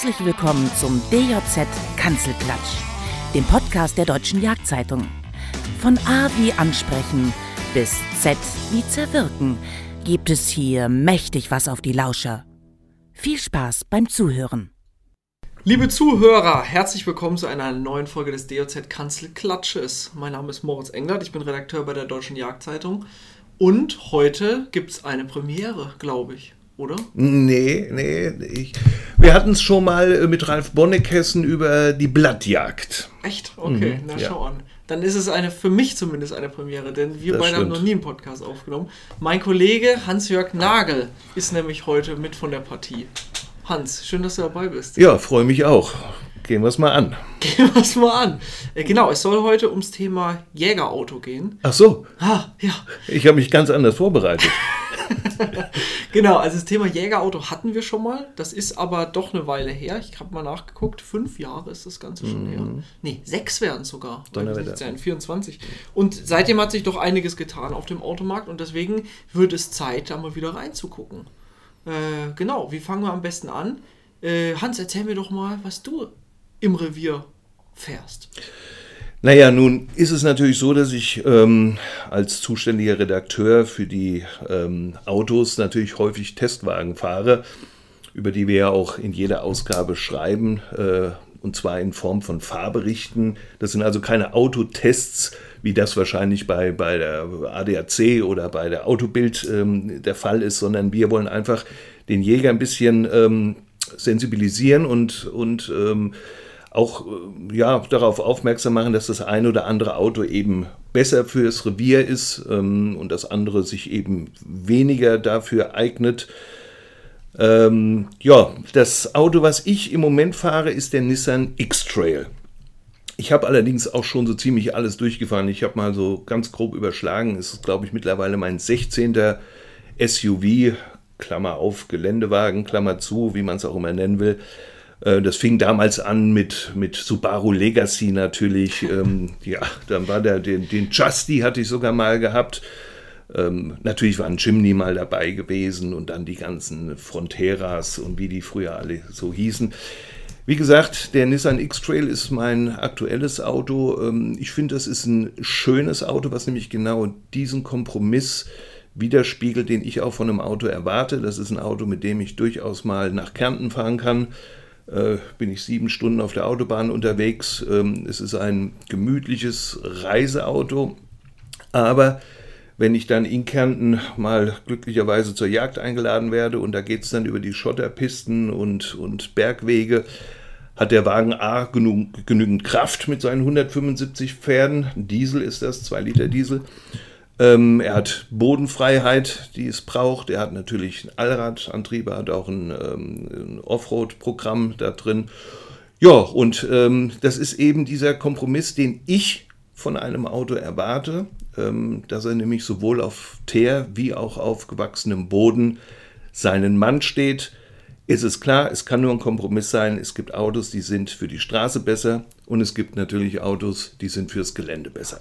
Herzlich willkommen zum DJZ Kanzelklatsch, dem Podcast der Deutschen Jagdzeitung. Von A wie Ansprechen bis Z wie Zerwirken gibt es hier mächtig was auf die Lauscher. Viel Spaß beim Zuhören. Liebe Zuhörer, herzlich willkommen zu einer neuen Folge des DOZ Kanzelklatsches. Mein Name ist Moritz Englert, ich bin Redakteur bei der Deutschen Jagdzeitung. Und heute gibt es eine Premiere, glaube ich oder? Nee, nee. Ich, wir hatten es schon mal äh, mit Ralf Bonnekessen über die Blattjagd. Echt? Okay, mhm, na ja. schau an. Dann ist es eine, für mich zumindest eine Premiere, denn wir das beide stimmt. haben noch nie einen Podcast aufgenommen. Mein Kollege Hans-Jörg Nagel ist nämlich heute mit von der Partie. Hans, schön, dass du dabei bist. Ja, freue mich auch. Gehen wir es mal an. Gehen wir es mal an. Äh, genau, es soll heute ums Thema Jägerauto gehen. Ach so. Ah, ja. Ich habe mich ganz anders vorbereitet. genau, also das Thema Jägerauto hatten wir schon mal. Das ist aber doch eine Weile her. Ich habe mal nachgeguckt. Fünf Jahre ist das Ganze schon mhm. her. Nee, sechs werden es sogar. Donnerwetter. 24. Und seitdem hat sich doch einiges getan auf dem Automarkt und deswegen wird es Zeit, da mal wieder reinzugucken. Äh, genau, wie fangen wir am besten an? Äh, Hans, erzähl mir doch mal, was du im Revier fährst. Naja, nun ist es natürlich so, dass ich ähm, als zuständiger Redakteur für die ähm, Autos natürlich häufig Testwagen fahre, über die wir ja auch in jeder Ausgabe schreiben, äh, und zwar in Form von Fahrberichten. Das sind also keine Autotests, wie das wahrscheinlich bei, bei der ADAC oder bei der Autobild ähm, der Fall ist, sondern wir wollen einfach den Jäger ein bisschen ähm, sensibilisieren und, und ähm, auch äh, ja, darauf aufmerksam machen, dass das ein oder andere Auto eben besser fürs Revier ist ähm, und das andere sich eben weniger dafür eignet. Ähm, ja, das Auto, was ich im Moment fahre, ist der Nissan X-Trail. Ich habe allerdings auch schon so ziemlich alles durchgefahren. Ich habe mal so ganz grob überschlagen. Es ist, glaube ich, mittlerweile mein 16. SUV, Klammer auf, Geländewagen, Klammer zu, wie man es auch immer nennen will. Äh, das fing damals an mit, mit Subaru Legacy natürlich. Ähm, ja, dann war der, den, den Justy hatte ich sogar mal gehabt. Ähm, natürlich war ein Chimney mal dabei gewesen und dann die ganzen Fronteras und wie die früher alle so hießen. Wie gesagt, der Nissan X-Trail ist mein aktuelles Auto. Ähm, ich finde, das ist ein schönes Auto, was nämlich genau diesen Kompromiss widerspiegelt, den ich auch von einem Auto erwarte. Das ist ein Auto, mit dem ich durchaus mal nach Kärnten fahren kann bin ich sieben Stunden auf der Autobahn unterwegs. Ähm, es ist ein gemütliches Reiseauto, aber wenn ich dann in Kärnten mal glücklicherweise zur Jagd eingeladen werde und da geht es dann über die Schotterpisten und, und Bergwege, hat der Wagen A genug, genügend Kraft mit seinen 175 Pferden. Diesel ist das, 2 Liter Diesel. Ähm, er hat Bodenfreiheit, die es braucht. Er hat natürlich einen Allradantrieb, er hat auch ein, ähm, ein Offroad-Programm da drin. Ja, und ähm, das ist eben dieser Kompromiss, den ich von einem Auto erwarte, ähm, dass er nämlich sowohl auf Teer wie auch auf gewachsenem Boden seinen Mann steht. Ist es klar, es kann nur ein Kompromiss sein. Es gibt Autos, die sind für die Straße besser und es gibt natürlich Autos, die sind fürs Gelände besser.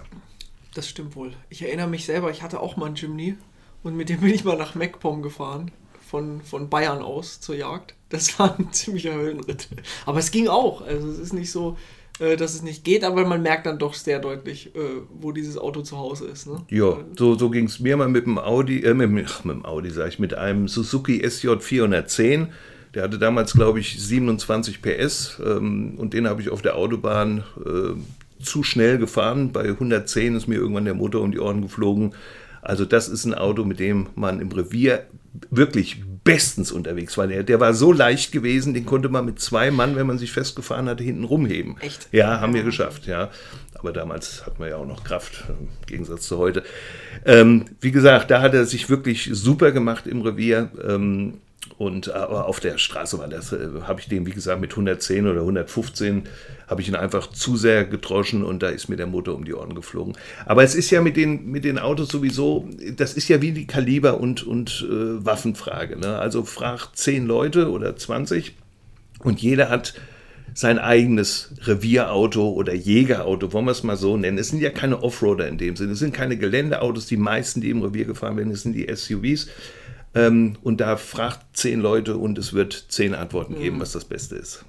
Das stimmt wohl. Ich erinnere mich selber, ich hatte auch mal einen Jimny und mit dem bin ich mal nach MacPom gefahren. Von, von Bayern aus zur Jagd. Das war ein ziemlicher Höhenritt. Aber es ging auch. Also es ist nicht so, äh, dass es nicht geht, aber man merkt dann doch sehr deutlich, äh, wo dieses Auto zu Hause ist. Ne? Ja, so, so ging es mir mal mit dem Audi, äh, mit, ach, mit dem Audi sage ich, mit einem Suzuki SJ 410. Der hatte damals, glaube ich, 27 PS ähm, und den habe ich auf der Autobahn äh, zu schnell gefahren. Bei 110 ist mir irgendwann der Motor um die Ohren geflogen. Also das ist ein Auto, mit dem man im Revier wirklich bestens unterwegs war. Der, der war so leicht gewesen, den konnte man mit zwei Mann, wenn man sich festgefahren hatte, hinten rumheben. Echt? Ja, haben wir geschafft, ja. Aber damals hatten wir ja auch noch Kraft, im Gegensatz zu heute. Ähm, wie gesagt, da hat er sich wirklich super gemacht im Revier. Ähm, und aber auf der Straße war das, äh, habe ich den, wie gesagt, mit 110 oder 115 habe ich ihn einfach zu sehr gedroschen und da ist mir der Motor um die Ohren geflogen. Aber es ist ja mit den, mit den Autos sowieso, das ist ja wie die Kaliber- und, und äh, Waffenfrage. Ne? Also fragt 10 Leute oder 20 und jeder hat sein eigenes Revierauto oder Jägerauto, wollen wir es mal so nennen. Es sind ja keine Offroader in dem Sinne, es sind keine Geländeautos, die meisten, die im Revier gefahren werden, es sind die SUVs. Ähm, und da fragt zehn Leute und es wird zehn Antworten mhm. geben, was das Beste ist.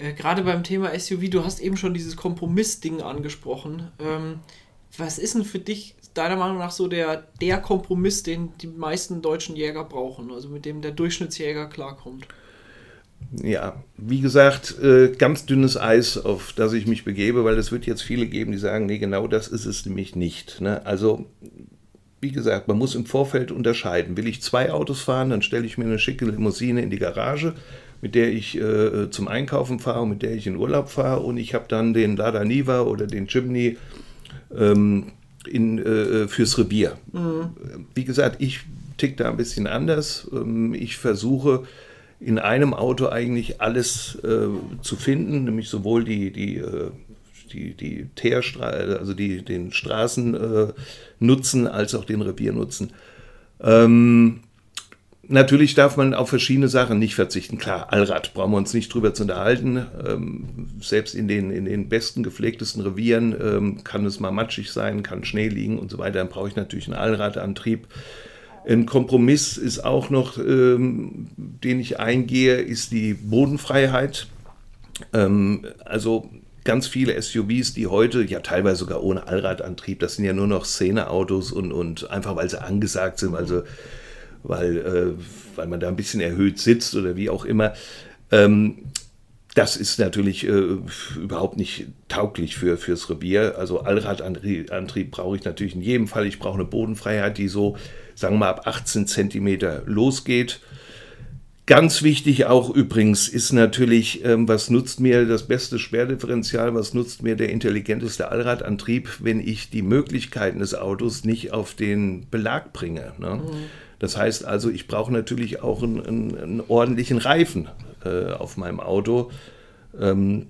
Äh, gerade beim Thema SUV, du hast eben schon dieses Kompromiss-Ding angesprochen. Ähm, was ist denn für dich deiner Meinung nach so der, der Kompromiss, den die meisten deutschen Jäger brauchen, also mit dem der Durchschnittsjäger klarkommt? Ja, wie gesagt, äh, ganz dünnes Eis, auf das ich mich begebe, weil es wird jetzt viele geben, die sagen, nee, genau das ist es nämlich nicht. Ne? Also, wie gesagt, man muss im Vorfeld unterscheiden. Will ich zwei Autos fahren, dann stelle ich mir eine schicke Limousine in die Garage, mit der ich äh, zum Einkaufen fahre, mit der ich in Urlaub fahre und ich habe dann den Lada Niva oder den Chimney ähm, in, äh, fürs Revier. Mhm. Wie gesagt, ich tick da ein bisschen anders. Ähm, ich versuche in einem Auto eigentlich alles äh, zu finden, nämlich sowohl die, die, äh, die, die Teerstraße, also die, den Straßennutzen äh, als auch den Reviernutzen. Ähm, Natürlich darf man auf verschiedene Sachen nicht verzichten. Klar, Allrad brauchen wir uns nicht drüber zu unterhalten. Ähm, selbst in den, in den besten gepflegtesten Revieren ähm, kann es mal matschig sein, kann Schnee liegen und so weiter. Dann brauche ich natürlich einen Allradantrieb. Ein Kompromiss ist auch noch, ähm, den ich eingehe, ist die Bodenfreiheit. Ähm, also ganz viele SUVs, die heute, ja teilweise sogar ohne Allradantrieb, das sind ja nur noch Szeneautos und, und einfach weil sie angesagt sind. Also weil, äh, weil man da ein bisschen erhöht sitzt oder wie auch immer. Ähm, das ist natürlich äh, überhaupt nicht tauglich für, fürs Revier. Also Allradantrieb brauche ich natürlich in jedem Fall. Ich brauche eine Bodenfreiheit, die so, sagen wir mal, ab 18 Zentimeter losgeht. Ganz wichtig auch übrigens ist natürlich, ähm, was nutzt mir das beste Schwerdifferential, was nutzt mir der intelligenteste Allradantrieb, wenn ich die Möglichkeiten des Autos nicht auf den Belag bringe. Ne? Mhm. Das heißt also, ich brauche natürlich auch einen, einen, einen ordentlichen Reifen äh, auf meinem Auto. Ähm,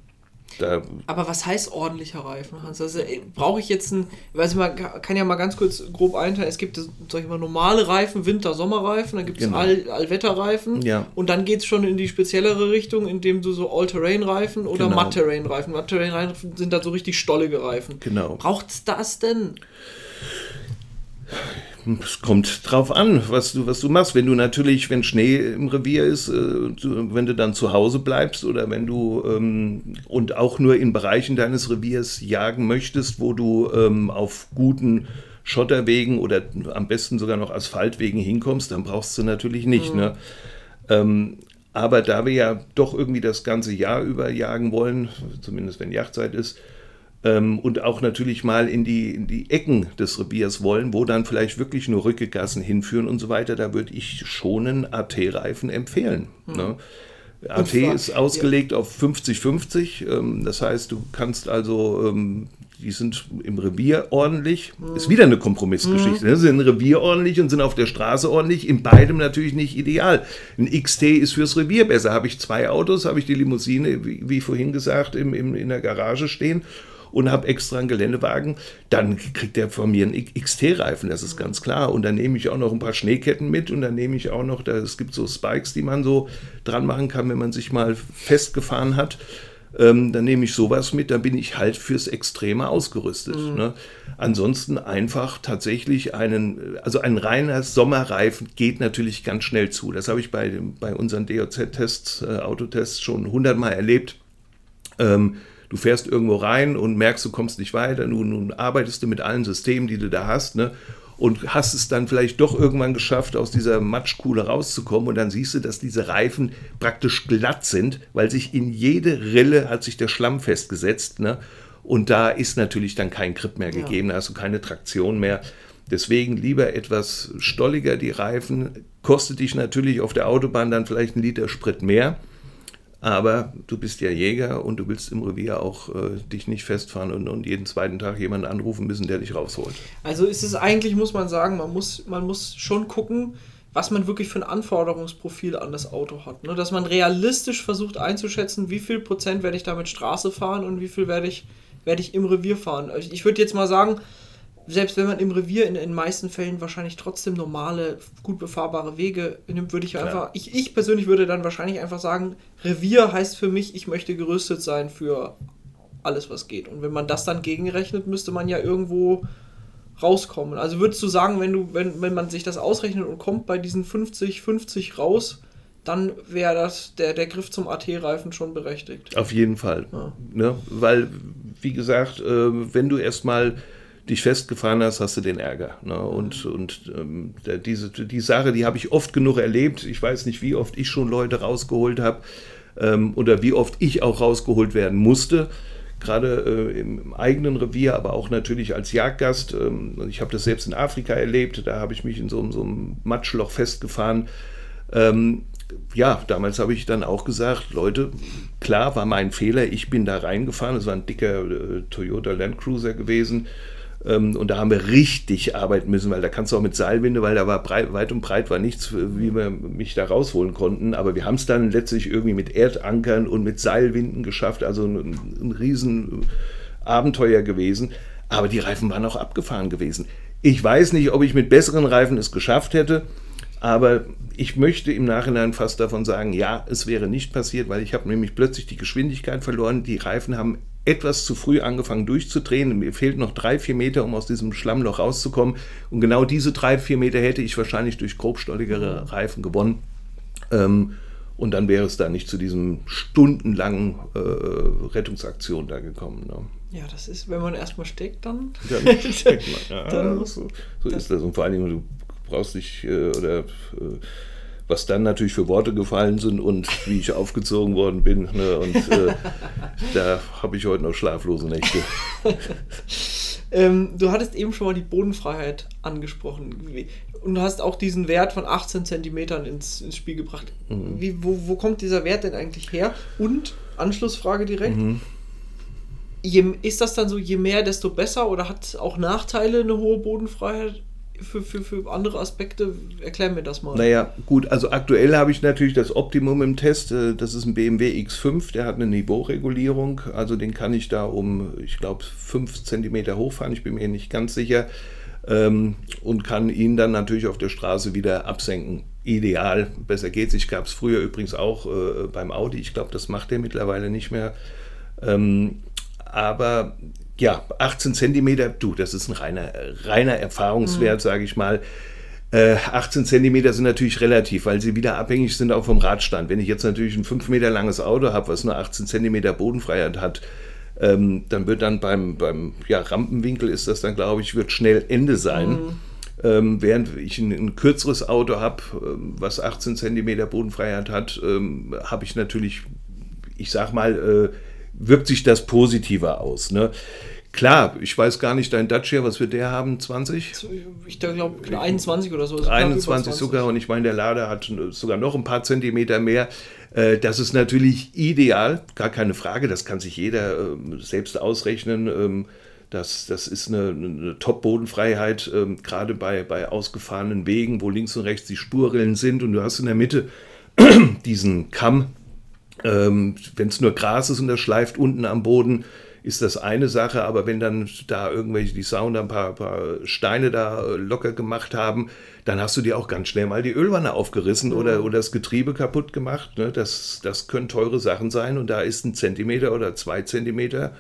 aber was heißt ordentlicher Reifen, Hans? Also äh, brauche ich jetzt einen, weiß ich mal, kann ja mal ganz kurz grob einteilen, es gibt, sag ich mal, normale Reifen, Winter-, Sommerreifen, dann gibt es genau. All, Allwetterreifen ja. und dann geht es schon in die speziellere Richtung, indem du so All-Terrain-Reifen oder genau. Matt-Terrain-Reifen, Matt-Terrain-Reifen sind dann so richtig stollige Reifen. Genau. Braucht es das denn? Es kommt drauf an, was du, was du machst. Wenn du natürlich, wenn Schnee im Revier ist, äh, wenn du dann zu Hause bleibst oder wenn du ähm, und auch nur in Bereichen deines Reviers jagen möchtest, wo du ähm, auf guten Schotterwegen oder am besten sogar noch Asphaltwegen hinkommst, dann brauchst du natürlich nicht. Mhm. Ne? Ähm, aber da wir ja doch irgendwie das ganze Jahr über jagen wollen, zumindest wenn Jagdzeit ist, und auch natürlich mal in die, in die Ecken des Reviers wollen, wo dann vielleicht wirklich nur Rückegassen hinführen und so weiter, da würde ich schon einen AT-Reifen empfehlen. Hm. Ne? AT ist ausgelegt ja. auf 50-50, ähm, das heißt, du kannst also, ähm, die sind im Revier ordentlich, mhm. ist wieder eine Kompromissgeschichte, mhm. ne? sind im Revier ordentlich und sind auf der Straße ordentlich, in beidem natürlich nicht ideal. Ein XT ist fürs Revier besser, habe ich zwei Autos, habe ich die Limousine, wie, wie vorhin gesagt, im, im, in der Garage stehen und habe extra einen Geländewagen, dann kriegt der von mir einen XT-Reifen, das ist ganz klar. Und dann nehme ich auch noch ein paar Schneeketten mit und dann nehme ich auch noch, es gibt so Spikes, die man so dran machen kann, wenn man sich mal festgefahren hat. Ähm, dann nehme ich sowas mit, dann bin ich halt fürs Extreme ausgerüstet. Mhm. Ne? Ansonsten einfach tatsächlich einen, also ein reiner Sommerreifen geht natürlich ganz schnell zu. Das habe ich bei, bei unseren DOZ-Tests, äh, Autotests schon hundertmal erlebt. Ähm, du fährst irgendwo rein und merkst, du kommst nicht weiter, nun, nun arbeitest du mit allen Systemen, die du da hast, ne? und hast es dann vielleicht doch irgendwann geschafft, aus dieser Matschkuhle rauszukommen und dann siehst du, dass diese Reifen praktisch glatt sind, weil sich in jede Rille hat sich der Schlamm festgesetzt, ne? Und da ist natürlich dann kein Grip mehr gegeben, ja. da hast du keine Traktion mehr. Deswegen lieber etwas stolliger die Reifen, kostet dich natürlich auf der Autobahn dann vielleicht einen Liter Sprit mehr. Aber du bist ja Jäger und du willst im Revier auch äh, dich nicht festfahren und, und, jeden zweiten Tag jemanden anrufen müssen, der dich rausholt. Also ist es eigentlich, muss man sagen, man muss, man muss schon gucken, was man wirklich für ein Anforderungsprofil an das Auto hat. Ne? Dass man realistisch versucht einzuschätzen, wie viel Prozent werde ich damit Straße fahren und wie viel werde ich, werde ich im Revier fahren. Ich würde jetzt mal sagen, selbst wenn man im Revier in den meisten Fällen wahrscheinlich trotzdem normale, gut befahrbare Wege nimmt, würde ich Klar. einfach, ich, ich persönlich würde dann wahrscheinlich einfach sagen, Revier heißt für mich, ich möchte gerüstet sein für alles, was geht. Und wenn man das dann gegenrechnet, müsste man ja irgendwo rauskommen. Also würdest du sagen, wenn du, wenn, wenn man sich das ausrechnet und kommt bei diesen 50, 50 raus, dann wäre das der, der Griff zum AT-Reifen schon berechtigt. Auf jeden Fall. Ja. Ne? Weil, wie gesagt, äh, wenn du erstmal dich festgefahren hast, hast du den Ärger. Ne? Und, und ähm, diese, die Sache, die habe ich oft genug erlebt. Ich weiß nicht, wie oft ich schon Leute rausgeholt habe ähm, oder wie oft ich auch rausgeholt werden musste gerade äh, im, eigenen Revier, aber auch natürlich als Jagdgast. Ähm, ich habe das selbst in Afrika erlebt, da habe ich mich in so, so einem Matschloch festgefahren. Ähm, ja, damals habe ich dann auch gesagt, Leute, klar war mein Fehler, ich bin da reingefahren, es war ein dicker äh, Toyota Land Cruiser gewesen. Ähm, und da haben wir richtig arbeiten müssen, weil da kannst du auch mit Seilwinde, weil da war breit, weit und breit war nichts, wie wir mich da rausholen konnten. Aber wir haben es dann letztlich irgendwie mit Erdankern und mit Seilwinden geschafft. Also ein, ein riesen Abenteuer gewesen. Aber die Reifen waren auch abgefahren gewesen. Ich weiß nicht, ob ich mit besseren Reifen es geschafft hätte. Aber ich möchte im Nachhinein fast davon sagen, ja, es wäre nicht passiert, weil ich habe nämlich plötzlich die Geschwindigkeit verloren. Die Reifen haben etwas zu früh angefangen durchzudrehen. Mir fehlt noch drei, vier Meter, um aus diesem Schlammloch rauszukommen. Und genau diese drei, vier Meter hätte ich wahrscheinlich durch grobstolligere Reifen gewonnen. Ähm, und dann wäre es da nicht zu diesem stundenlangen äh, Rettungsaktion da gekommen. Ne? Ja, das ist, wenn man erstmal steckt, dann. Dann steckt man. Ja, dann, so, so ist das. Und vor allen Dingen, du brauchst dich äh, oder äh, was dann natürlich für Worte gefallen sind und wie ich aufgezogen worden bin. Ne? Und äh, da habe ich heute noch schlaflose Nächte. ähm, du hattest eben schon mal die Bodenfreiheit angesprochen. Und du hast auch diesen Wert von 18 Zentimetern ins, ins Spiel gebracht. Mhm. Wie, wo, wo kommt dieser Wert denn eigentlich her? Und, Anschlussfrage direkt, mhm. je, ist das dann so, je mehr, desto besser oder hat auch Nachteile eine hohe Bodenfreiheit? Für, für, für andere Aspekte? Erklär mir das mal. Naja, gut, also aktuell habe ich natürlich das Optimum im Test. Äh, das ist ein BMW X5, der hat eine Niveauregulierung. Also den kann ich da um, ich glaube, 5 cm hochfahren. Ich bin mir nicht ganz sicher. Ähm, und kann ihn dann natürlich auf der Straße wieder absenken. Ideal, besser geht's. Ich gab es früher übrigens auch äh, beim Audi. Ich glaube, das macht der mittlerweile nicht mehr. Ähm, aber ja, 18 Zentimeter, du, das ist ein reiner, reiner Erfahrungswert, mhm. sage ich mal. Äh, 18 Zentimeter sind natürlich relativ, weil sie wieder abhängig sind auch vom Radstand. Wenn ich jetzt natürlich ein 5 Meter langes Auto habe, was nur 18 Zentimeter Bodenfreiheit hat, ähm, dann wird dann beim, beim ja, Rampenwinkel ist das dann, glaube ich, wird schnell Ende sein. Mhm. Ähm, während ich ein, ein kürzeres Auto habe, ähm, was 18 Zentimeter Bodenfreiheit hat, ähm, habe ich natürlich, ich sag mal, äh, wirkt sich das positiver aus. Ne? Klar, ich weiß gar nicht, dein Dacia, was wird der haben? 20? Ich glaube 21 oder so. 21 sogar und ich meine, der Lader hat sogar noch ein paar Zentimeter mehr. Äh, das ist natürlich ideal, gar keine Frage, das kann sich jeder ähm, selbst ausrechnen. Ähm, das, das ist eine, eine Top-Bodenfreiheit, ähm, gerade bei, bei ausgefahrenen Wegen, wo links und rechts die Spurrillen sind und du hast in der Mitte diesen Kamm, wenn es nur Gras ist und das schleift unten am Boden, ist das eine Sache, aber wenn dann da irgendwelche, die Sound ein paar, paar Steine da äh, locker gemacht haben, dann hast du dir auch ganz schnell mal die Ölwanne aufgerissen mhm. oder, oder das Getriebe kaputt gemacht. Ne? Das, das können teure Sachen sein und da ist ein Zentimeter oder zwei Zentimeter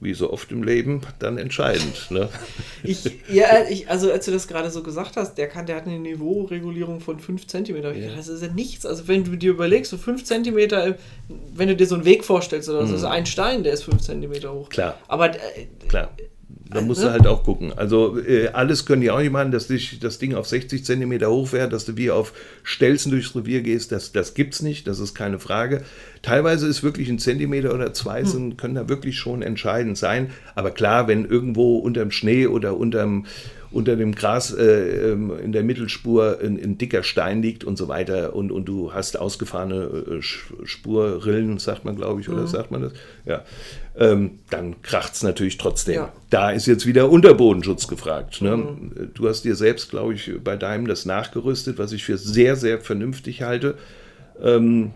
wie so oft im Leben, dann entscheidend. Ne? Ich, ja, ich, also als du das gerade so gesagt hast, der, kann, der hat eine Niveauregulierung von 5 cm. Ja. Das ist ja nichts. Also wenn du dir überlegst, so 5 cm, wenn du dir so einen Weg vorstellst, oder so, mhm. ist ein Stein, der ist 5 cm hoch. Klar. Aber äh, Klar. Da musst du ne? halt auch gucken. Also äh, alles können die auch nicht machen, dass dich das Ding auf 60 cm hoch fährt, dass du wie auf Stelzen durchs Revier gehst. Das, das es nicht, das ist keine Frage. Teilweise ist wirklich ein Zentimeter oder zwei hm. sind, können da wirklich schon entscheidend sein. Aber klar, wenn irgendwo unterm Schnee oder unterm unter dem Gras äh, ähm, in der Mittelspur ein, ein, dicker Stein liegt und so weiter und, und du hast ausgefahrene äh, Spurrillen, sagt man, glaube ich, oder mhm. sagt man das? Ja. Ähm, dann kracht es natürlich trotzdem. Ja. Da ist jetzt wieder Unterbodenschutz gefragt. Ne? Mhm. Du hast dir selbst, glaube ich, bei deinem das nachgerüstet, was ich für sehr, sehr vernünftig halte. Ähm,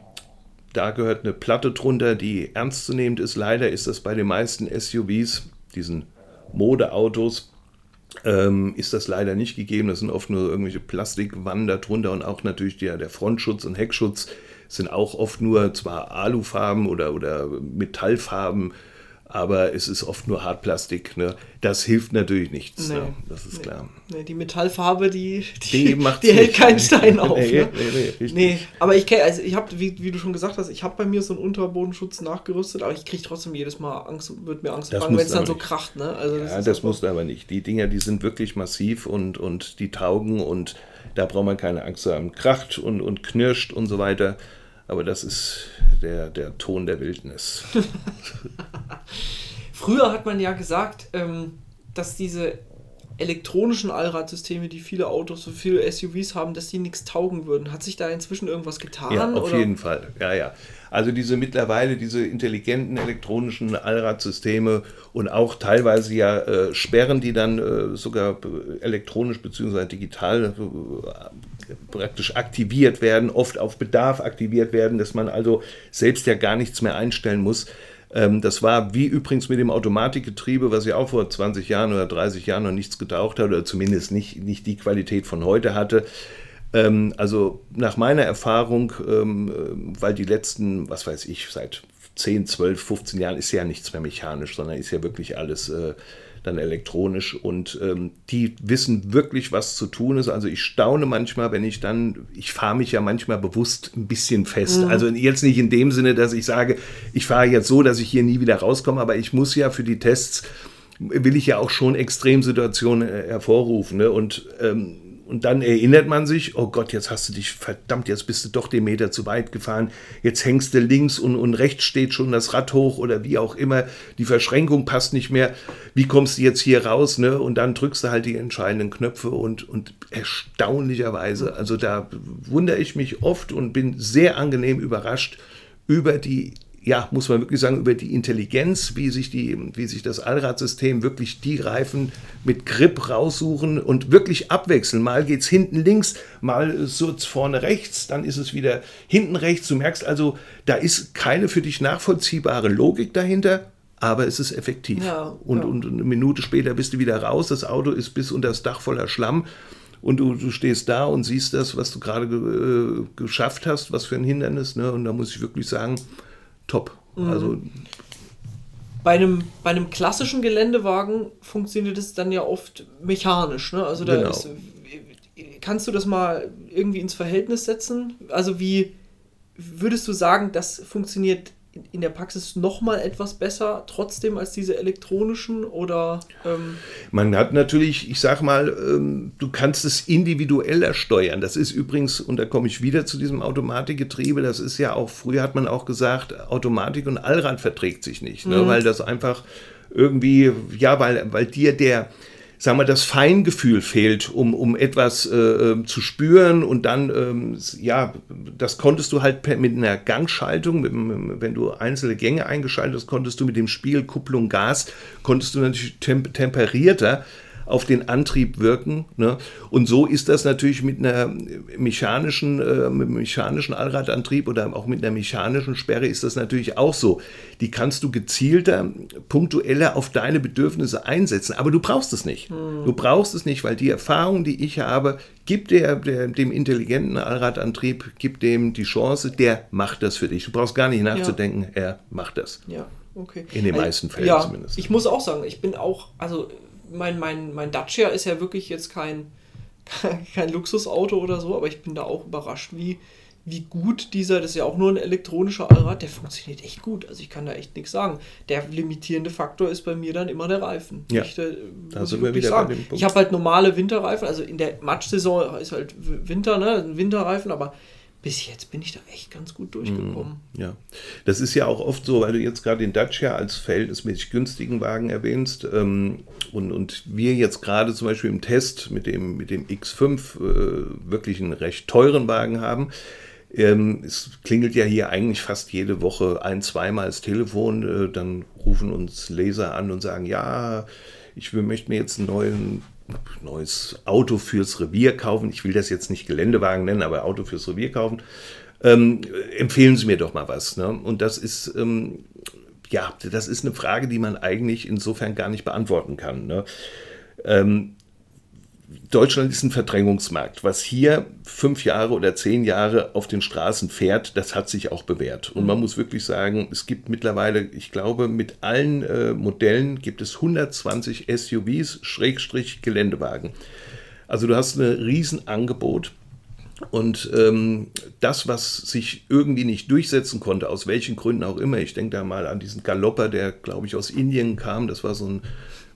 da gehört eine Platte drunter, die ernstzunehmend ist. Leider ist das bei den meisten SUVs, diesen Modeautos, ähm, ist das leider nicht gegeben. Das sind oft nur irgendwelche Plastikwannen darunter und auch natürlich der, der Frontschutz und Heckschutz sind auch oft nur zwar Alufarben oder, oder Metallfarben, aber es ist oft nur Hartplastik. Ne? Das hilft natürlich nichts, nee, ne? das ist nee, klar. Nee, die Metallfarbe, die, die, die, die hält keinen Stein auf. nee, ne? nee, nee, aber ich also ich habe, wie, wie, du schon gesagt hast, ich habe bei mir so einen Unterbodenschutz nachgerüstet, aber ich kriege trotzdem jedes Mal Angst, wird mir Angst wenn es dann so kracht. Ne? Also das ja, das musst du aber nicht. Die Dinger, die sind wirklich massiv und, und die taugen und da braucht man keine Angst haben. Kracht und, und knirscht und so weiter. Aber das ist der, der Ton der Wildnis. Früher hat man ja gesagt, ähm, dass diese elektronischen Allradsysteme, die viele Autos, so viele SUVs haben, dass die nichts taugen würden. Hat sich da inzwischen irgendwas getan? Ja, auf oder? jeden Fall. Ja, ja. Also diese mittlerweile diese intelligenten elektronischen Allradsysteme und auch teilweise ja äh, Sperren, die dann äh, sogar elektronisch bzw. digital äh, praktisch aktiviert werden, oft auf Bedarf aktiviert werden, dass man also selbst ja gar nichts mehr einstellen muss. Ähm, das war wie übrigens mit dem Automatikgetriebe, was ja auch vor 20 Jahren oder 30 Jahren noch nichts getaucht hat oder zumindest nicht, nicht die Qualität von heute hatte. Ähm, also nach meiner Erfahrung, ähm, äh, weil die letzten, was weiß ich, seit 10, 12, 15 Jahren ist ja nichts mehr mechanisch, sondern ist ja wirklich alles äh, dann elektronisch und ähm, die wissen wirklich, was zu tun ist. Also ich staune manchmal, wenn ich dann, ich fahre mich ja manchmal bewusst ein bisschen fest. Mhm. Also jetzt nicht in dem Sinne, dass ich sage, ich fahre jetzt so, dass ich hier nie wieder rauskomme, aber ich muss ja für die Tests will ich ja auch schon Extremsituationen äh, hervorrufen. Ne? Und ähm, und dann erinnert man sich, oh Gott, jetzt hast du dich, verdammt, jetzt bist du doch den Meter zu weit gefahren, jetzt hängst du links und, und rechts steht schon das Rad hoch oder wie auch immer, die Verschränkung passt nicht mehr, wie kommst du jetzt hier raus, ne? Und dann drückst du halt die entscheidenden Knöpfe und, und erstaunlicherweise, also da wundere ich mich oft und bin sehr angenehm überrascht über die ja, muss man wirklich sagen, über die Intelligenz, wie sich, die, wie sich das Allradsystem wirklich die Reifen mit Grip raussuchen und wirklich abwechseln. Mal geht es hinten links, mal so vorne rechts, dann ist es wieder hinten rechts. Du merkst also, da ist keine für dich nachvollziehbare Logik dahinter, aber es ist effektiv. Ja, und, ja. und eine Minute später bist du wieder raus, das Auto ist bis unter das Dach voller Schlamm und du, du stehst da und siehst das, was du gerade äh, geschafft hast, was für ein Hindernis. Ne? Und da muss ich wirklich sagen, top. Mhm. Also bei einem, bei einem klassischen Geländewagen funktioniert es dann ja oft mechanisch. Ne? Also da genau. ist, kannst du das mal irgendwie ins Verhältnis setzen? Also wie würdest du sagen, das funktioniert in der Praxis noch mal etwas besser trotzdem als diese elektronischen oder ähm man hat natürlich ich sag mal ähm, du kannst es individueller steuern das ist übrigens und da komme ich wieder zu diesem Automatikgetriebe das ist ja auch früher hat man auch gesagt Automatik und Allrad verträgt sich nicht ne? mhm. weil das einfach irgendwie ja weil weil dir der sagen wir, das Feingefühl fehlt, um, um etwas äh, ähm, zu spüren und dann, ähm, ja, das konntest du halt mit einer Gangschaltung, mit, wenn du einzelne Gänge eingeschaltet hast, konntest du mit dem Spiel Kupplung Gas, konntest du natürlich temp temperierter auf den Antrieb wirken. Ne? Und so ist das natürlich mit einer mechanischen, äh, mit einem mechanischen Allradantrieb oder auch mit einer mechanischen Sperre ist das natürlich auch so. Die kannst du gezielter, punktueller auf deine Bedürfnisse einsetzen, aber du brauchst es nicht. Hm. Du brauchst es nicht, weil die Erfahrung, die ich habe, gibt der, der, dem intelligenten Allradantrieb, gibt dem die Chance, der macht das für dich. Du brauchst gar nicht nachzudenken, ja. er macht das. Ja, okay. In den also, meisten Fällen ja, zumindest. Ich muss auch sagen, ich bin auch, also mein, mein, mein Dacia ist ja wirklich jetzt kein, kein Luxusauto oder so, aber ich bin da auch überrascht, wie, wie gut dieser, das ist ja auch nur ein elektronischer Allrad, der funktioniert echt gut. Also ich kann da echt nichts sagen. Der limitierende Faktor ist bei mir dann immer der Reifen. Ja, ich, äh, da sind wir wieder sagen. bei dem Punkt. Ich habe halt normale Winterreifen, also in der Matschsaison ist halt Winter, ne, Winterreifen, aber bis jetzt bin ich da echt ganz gut durchgekommen. Mhm, ja, das ist ja auch oft so, weil du jetzt gerade den Dacia als verhältnismäßig günstigen Wagen erwähnst ähm, und, und wir jetzt gerade zum Beispiel im Test mit dem, mit dem X5 äh, wirklich einen recht teuren Wagen haben. Ähm, es klingelt ja hier eigentlich fast jede Woche ein, zweimal das Telefon, äh, dann rufen uns Leser an und sagen, ja, ich möchte mir jetzt einen neuen neues Auto fürs Revier kaufen. Ich will das jetzt nicht Geländewagen nennen, aber Auto fürs Revier kaufen. Ähm, empfehlen Sie mir doch mal was. Ne? Und das ist, ähm, ja, das ist eine Frage, die man eigentlich insofern gar nicht beantworten kann. Ne? Ähm, Deutschland ist ein Verdrängungsmarkt. Was hier fünf Jahre oder zehn Jahre auf den Straßen fährt, das hat sich auch bewährt. Und man mhm. muss wirklich sagen, es gibt mittlerweile, ich glaube, mit allen äh, Modellen gibt es 120 SUVs, Schrägstrich Geländewagen. Also du hast ein Riesenangebot. Und ähm, das, was sich irgendwie nicht durchsetzen konnte, aus welchen Gründen auch immer, ich denke da mal an diesen Galopper, der, glaube ich, aus Indien kam, das war so ein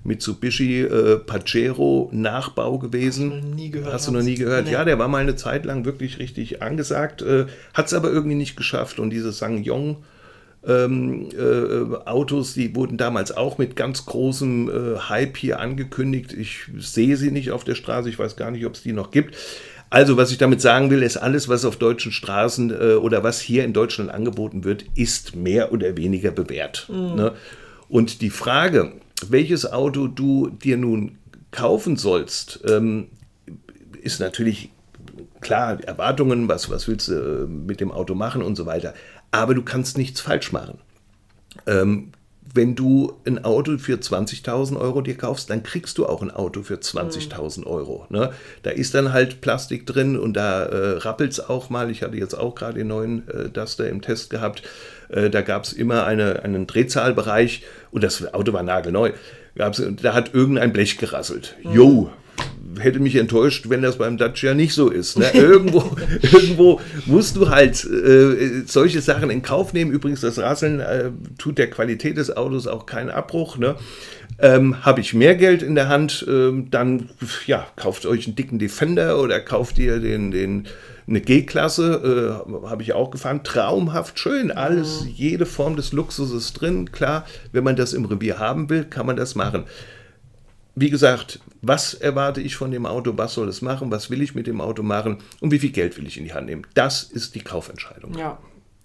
Mitsubishi äh, Pajero Nachbau gewesen. Hast du noch nie gehört? Hast du noch nie gehört? Nee. Ja, der war mal eine Zeit lang wirklich richtig angesagt, äh, hat es aber irgendwie nicht geschafft. Und diese Sangyong ähm, äh, Autos, die wurden damals auch mit ganz großem äh, Hype hier angekündigt. Ich sehe sie nicht auf der Straße, ich weiß gar nicht, ob es die noch gibt. Also, was ich damit sagen will, ist alles, was auf deutschen Straßen äh, oder was hier in Deutschland angeboten wird, ist mehr oder weniger bewährt. Mhm. Ne? Und die Frage, welches Auto du dir nun kaufen sollst, ähm, ist natürlich klar, Erwartungen, was, was willst du äh, mit dem Auto machen und so weiter. Aber du kannst nichts falsch machen. Ähm, wenn du ein Auto für 20.000 Euro dir kaufst, dann kriegst du auch ein Auto für 20.000 Euro. Ne? Da ist dann halt Plastik drin und da äh, rappelt es auch mal. Ich hatte jetzt auch gerade den neuen äh, Duster im Test gehabt. Äh, da gab es immer eine, einen Drehzahlbereich und das Auto war nagelneu. Gab's, da hat irgendein Blech gerasselt. Mhm. Jo, hätte mich enttäuscht, wenn das beim Dacia nicht so ist. Ne? Irgendwo, irgendwo musst du halt äh, solche Sachen in Kauf nehmen. Übrigens, das Rasseln äh, tut der Qualität des Autos auch keinen Abbruch. Ne? Ähm, Habe ich mehr Geld in der Hand, ähm, dann ja, kauft euch einen dicken Defender oder kauft ihr den, den eine G-Klasse, äh, habe ich auch gefahren. Traumhaft schön, alles, jede Form des Luxuses drin. Klar, wenn man das im Revier haben will, kann man das machen. Wie gesagt, was erwarte ich von dem Auto, was soll es machen, was will ich mit dem Auto machen und wie viel Geld will ich in die Hand nehmen. Das ist die Kaufentscheidung. Ja,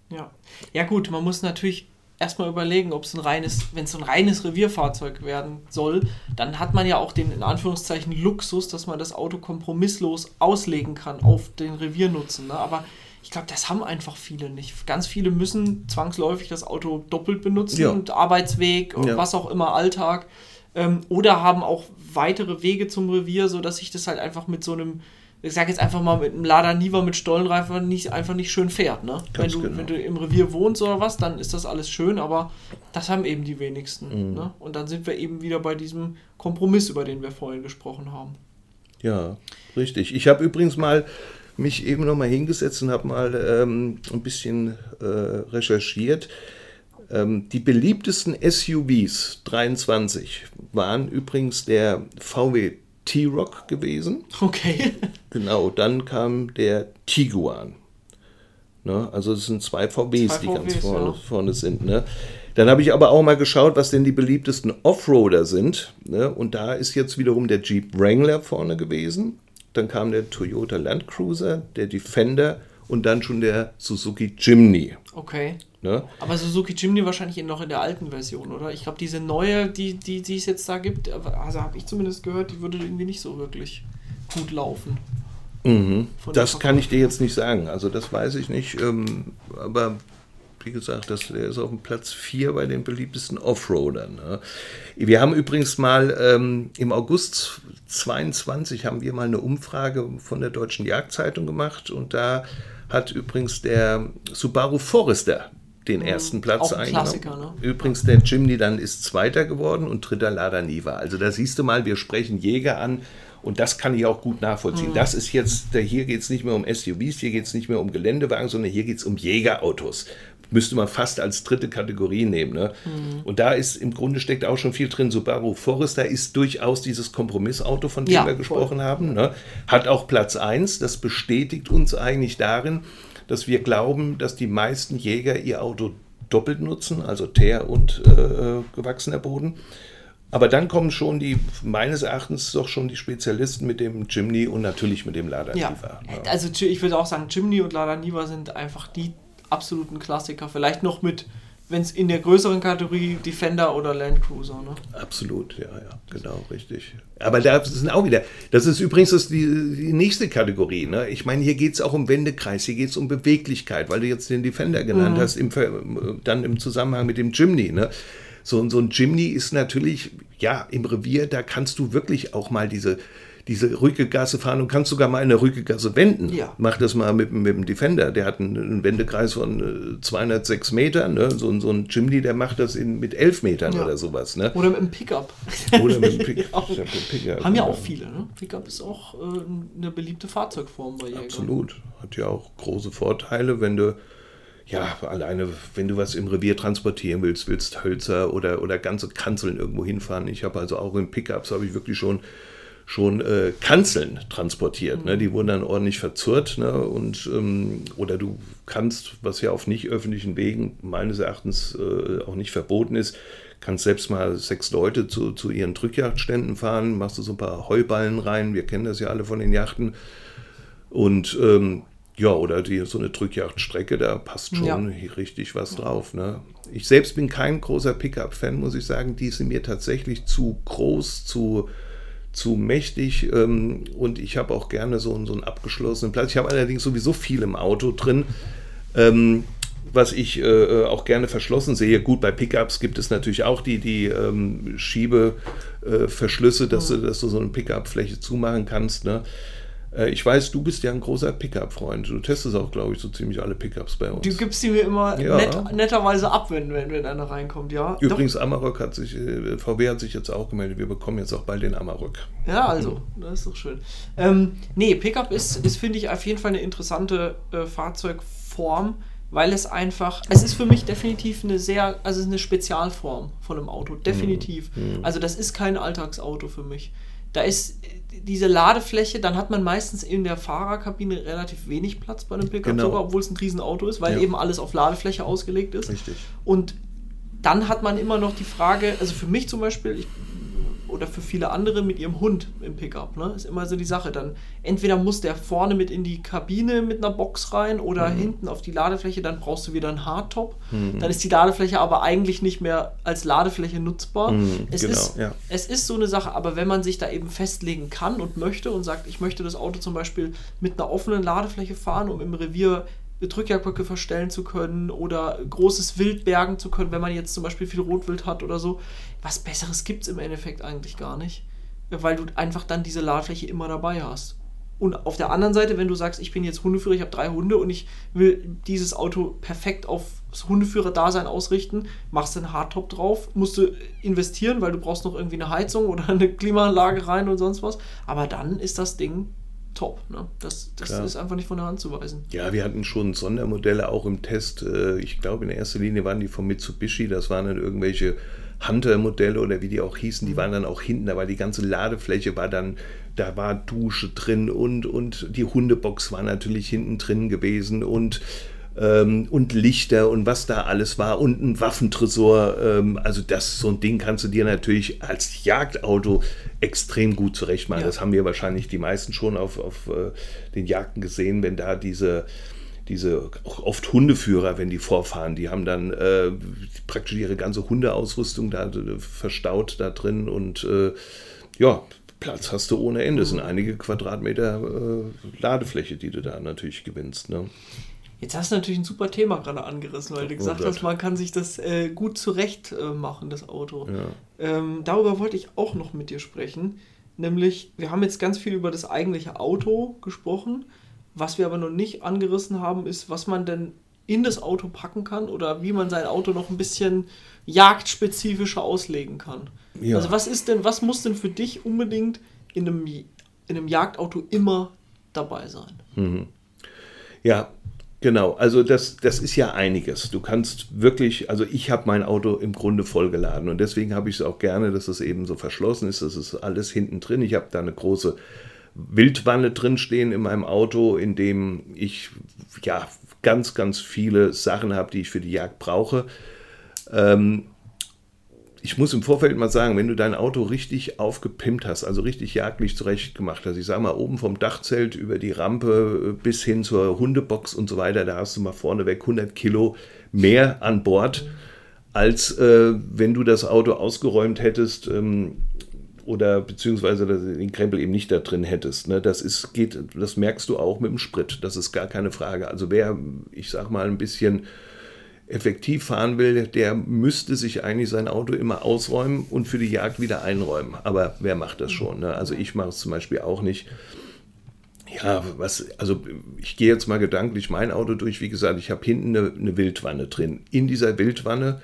ja. Ja gut, man muss natürlich erstmal überlegen, ob es ein reines, wenn es ein reines Revierfahrzeug werden soll, dann hat man ja auch den in Anführungszeichen Luxus, dass man das Auto kompromisslos auslegen kann auf den Reviernutzen. Ne? Aber ich glaube, das haben einfach viele nicht. Ganz viele müssen zwangsläufig das Auto doppelt benutzen, ja. und Arbeitsweg, ja. was auch immer, Alltag. Ähm, oder haben auch weitere Wege zum Revier, sodass sich das halt einfach mit so einem ich sag jetzt einfach mal, mit einem Lada Niva mit Stollenreifen nicht, einfach nicht schön fährt. Ne? Wenn du, genau. wenn du im Revier wohnst oder was, dann ist das alles schön, aber das haben eben die wenigsten. Mhm. Ne? Und dann sind wir eben wieder bei diesem Kompromiss, über den wir vorhin gesprochen haben. Ja, richtig. Ich habe übrigens mal mich eben noch mal hingesetzt und habe mal ähm, ein bisschen äh, recherchiert. Ähm, die beliebtesten SUVs 23 waren übrigens der VW T-Rock gewesen. Okay. Genau, dann kam der Tiguan. Ne? Also es sind zwei VWs, zwei die VWs, ganz vorne, ja. vorne sind. Ne? Dann habe ich aber auch mal geschaut, was denn die beliebtesten Offroader sind. Ne? Und da ist jetzt wiederum der Jeep Wrangler vorne gewesen. Dann kam der Toyota Land Cruiser, der Defender und dann schon der Suzuki Jimny. Okay. Ne? Aber Suzuki Jimny wahrscheinlich noch in der alten Version, oder? Ich glaube, diese neue, die, die, die es jetzt da gibt, also habe ich zumindest gehört, die würde irgendwie nicht so wirklich gut laufen. Mhm. Das kann ich dir jetzt nicht sagen. Also das weiß ich nicht. Ähm, aber wie gesagt, das, der ist auf dem Platz 4 bei den beliebtesten Offroadern. Ne? Wir haben übrigens mal ähm, im August 22 haben wir mal eine Umfrage von der Deutschen Jagdzeitung gemacht und da hat übrigens der Subaru Forester den mhm. ersten Platz Auch eingenommen. Ne? Übrigens, der Jimny dann ist Zweiter geworden und Dritter Lada Niva. Also da siehst du mal, wir sprechen Jäger an und das kann ich auch gut nachvollziehen. Mhm. Das ist jetzt, hier geht es nicht mehr um SUVs, hier geht es nicht mehr um Geländewagen, sondern hier geht es um Jägerautos. Müsste man fast als dritte Kategorie nehmen. Ne? Mhm. Und da ist im Grunde steckt auch schon viel drin. Subaru Forester ist durchaus dieses Kompromissauto, von dem ja, wir gesprochen voll. haben. Ne? Hat auch Platz 1. Das bestätigt uns eigentlich darin, dass wir glauben, dass die meisten Jäger ihr Auto doppelt nutzen, also Teer und äh, gewachsener Boden. Aber dann kommen schon die, meines Erachtens doch schon die Spezialisten mit dem Jimny und natürlich mit dem Lada ja. Niva. Ja. Also ich würde auch sagen, Jimny und Lada Niva sind einfach die absoluten Klassiker. Vielleicht noch mit wenn es in der größeren Kategorie Defender oder Land Cruiser, ne? Absolut, ja, ja, genau, richtig. Aber da sind auch wieder, das ist übrigens das die, die nächste Kategorie, ne? Ich meine, hier geht es auch um Wendekreis, hier geht es um Beweglichkeit, weil du jetzt den Defender genannt mhm. hast, im, dann im Zusammenhang mit dem Jimny, ne? So, so ein Jimny ist natürlich, ja, im Revier, da kannst du wirklich auch mal diese, diese Rückegasse fahren und kannst sogar mal in der Rückegasse wenden. Ja. Mach das mal mit, mit dem Defender. Der hat einen, einen Wendekreis von 206 äh, Metern. Ne? So, so ein Chimney, der macht das in, mit 11 Metern ja. oder sowas. Ne? Oder mit dem Pickup. Oder mit dem Pickup. Pickup. Haben ja auch viele. Ne? Pickup ist auch äh, eine beliebte Fahrzeugform bei Jägern. Absolut. Hat ja auch große Vorteile, wenn du ja, alleine, wenn du was im Revier transportieren willst, willst Hölzer oder, oder ganze Kanzeln irgendwo hinfahren. Ich habe also auch in Pickups, habe ich wirklich schon schon äh, Kanzeln transportiert. Ne? Die wurden dann ordentlich verzurrt. Ne? Und, ähm, oder du kannst, was ja auf nicht öffentlichen Wegen meines Erachtens äh, auch nicht verboten ist, kannst selbst mal sechs Leute zu, zu ihren Drückjagdständen fahren, machst du so ein paar Heuballen rein. Wir kennen das ja alle von den Yachten. Und ähm, ja, oder die, so eine Drückjagdstrecke, da passt schon ja. richtig was drauf. Ne? Ich selbst bin kein großer Pickup-Fan, muss ich sagen. Die sind mir tatsächlich zu groß, zu, zu mächtig ähm, und ich habe auch gerne so, so einen abgeschlossenen Platz. Ich habe allerdings sowieso viel im Auto drin. Ähm, was ich äh, auch gerne verschlossen sehe. Gut, bei Pickups gibt es natürlich auch die, die ähm, Schiebeverschlüsse, dass, mhm. du, dass du so eine Pickup-Fläche zumachen kannst. Ne? Äh, ich weiß, du bist ja ein großer Pickup-Freund. Du testest auch, glaube ich, so ziemlich alle Pickups bei uns. Du gibst sie mir immer ja. net, netterweise ab, wenn, wenn, wenn einer reinkommt, ja. Übrigens, Doch. Amarok hat sich, äh, VW hat sich jetzt auch gemeldet, wir bekommen jetzt auch bald den Amarok. Ja, also, das ist doch schön. Ähm, nee, Pickup ist, ist finde ich, auf jeden Fall eine interessante äh, Fahrzeugform weil es einfach, es ist für mich definitiv eine sehr, also eine Spezialform von einem Auto, definitiv. Mhm. Also das ist kein Alltagsauto für mich. Da ist diese Ladefläche, dann hat man meistens in der Fahrerkabine relativ wenig Platz bei einem Pickup, genau. sogar, obwohl es ein Riesenauto ist, weil ja. eben alles auf Ladefläche ausgelegt ist. Richtig. Und dann hat man immer noch die Frage, also für mich zum Beispiel, ich oder für viele andere mit ihrem Hund im Pickup. Ne? Ist immer so die Sache. Dann entweder muss der vorne mit in die Kabine mit einer Box rein oder mhm. hinten auf die Ladefläche, dann brauchst du wieder einen Hardtop. Mhm. Dann ist die Ladefläche aber eigentlich nicht mehr als Ladefläche nutzbar. Mhm, es, genau, ist, ja. es ist so eine Sache, aber wenn man sich da eben festlegen kann und möchte und sagt, ich möchte das Auto zum Beispiel mit einer offenen Ladefläche fahren, um im Revier Drückjagdbrücke verstellen zu können oder großes Wild bergen zu können, wenn man jetzt zum Beispiel viel Rotwild hat oder so. Was Besseres gibt es im Endeffekt eigentlich gar nicht, weil du einfach dann diese Ladfläche immer dabei hast. Und auf der anderen Seite, wenn du sagst, ich bin jetzt Hundeführer, ich habe drei Hunde und ich will dieses Auto perfekt auf das Hundeführer-Dasein ausrichten, machst du einen Hardtop drauf, musst du investieren, weil du brauchst noch irgendwie eine Heizung oder eine Klimaanlage rein und sonst was. Aber dann ist das Ding top. Ne? Das, das ist einfach nicht von der Hand zu weisen. Ja, wir hatten schon Sondermodelle auch im Test. Äh, ich glaube, in erster Linie waren die von Mitsubishi. Das waren dann irgendwelche Hunter-Modelle oder wie die auch hießen. Die waren dann auch hinten. Da war die ganze Ladefläche, war dann, da war Dusche drin und, und die Hundebox war natürlich hinten drin gewesen und ähm, und Lichter und was da alles war und ein Waffentresor. Ähm, also das so ein Ding kannst du dir natürlich als Jagdauto extrem gut zurechtmachen. Ja. Das haben wir wahrscheinlich die meisten schon auf, auf äh, den Jagden gesehen, wenn da diese diese auch oft Hundeführer, wenn die vorfahren, die haben dann äh, praktisch ihre ganze Hundeausrüstung da äh, verstaut da drin und äh, ja, Platz hast du ohne Ende. Es sind mhm. einige Quadratmeter äh, Ladefläche, die du da natürlich gewinnst. Ne? Jetzt hast du natürlich ein super Thema gerade angerissen, weil du oh gesagt Gott. hast, man kann sich das äh, gut zurecht äh, machen, das Auto. Ja. Ähm, darüber wollte ich auch noch mit dir sprechen. Nämlich, wir haben jetzt ganz viel über das eigentliche Auto gesprochen. Was wir aber noch nicht angerissen haben, ist, was man denn in das Auto packen kann oder wie man sein Auto noch ein bisschen jagdspezifischer auslegen kann. Ja. Also was ist denn, was muss denn für dich unbedingt in einem, in einem Jagdauto immer dabei sein? Mhm. Ja, Genau, also das, das ist ja einiges. Du kannst wirklich, also ich habe mein Auto im Grunde vollgeladen und deswegen habe ich es auch gerne, dass es eben so verschlossen ist. Das ist alles hinten drin. Ich habe da eine große Wildwanne drin stehen in meinem Auto, in dem ich ja ganz, ganz viele Sachen habe, die ich für die Jagd brauche. Ähm, ich muss im Vorfeld mal sagen, wenn du dein Auto richtig aufgepimpt hast, also richtig jagdlich zurecht gemacht hast, ich sage mal oben vom Dachzelt über die Rampe äh, bis hin zur Hundebox und so weiter, da hast du mal vorneweg 100 Kilo mehr an Bord, als äh, wenn du das Auto ausgeräumt hättest ähm, oder beziehungsweise den Krempel eben nicht da drin hättest. Ne? Das ist, geht, das merkst du auch mit dem Sprit, das ist gar keine Frage. Also wer, ich sag mal, ein bisschen effektiv fahren will, der müsste sich eigentlich sein Auto immer ausräumen und für die Jagd wieder einräumen. Aber wer macht das schon? Ne? Also ich mache es zum Beispiel auch nicht. Ja, was, also ich gehe jetzt mal gedanklich mein Auto durch. Wie gesagt, ich habe hinten eine, eine Wildwanne drin. In dieser Wildwanne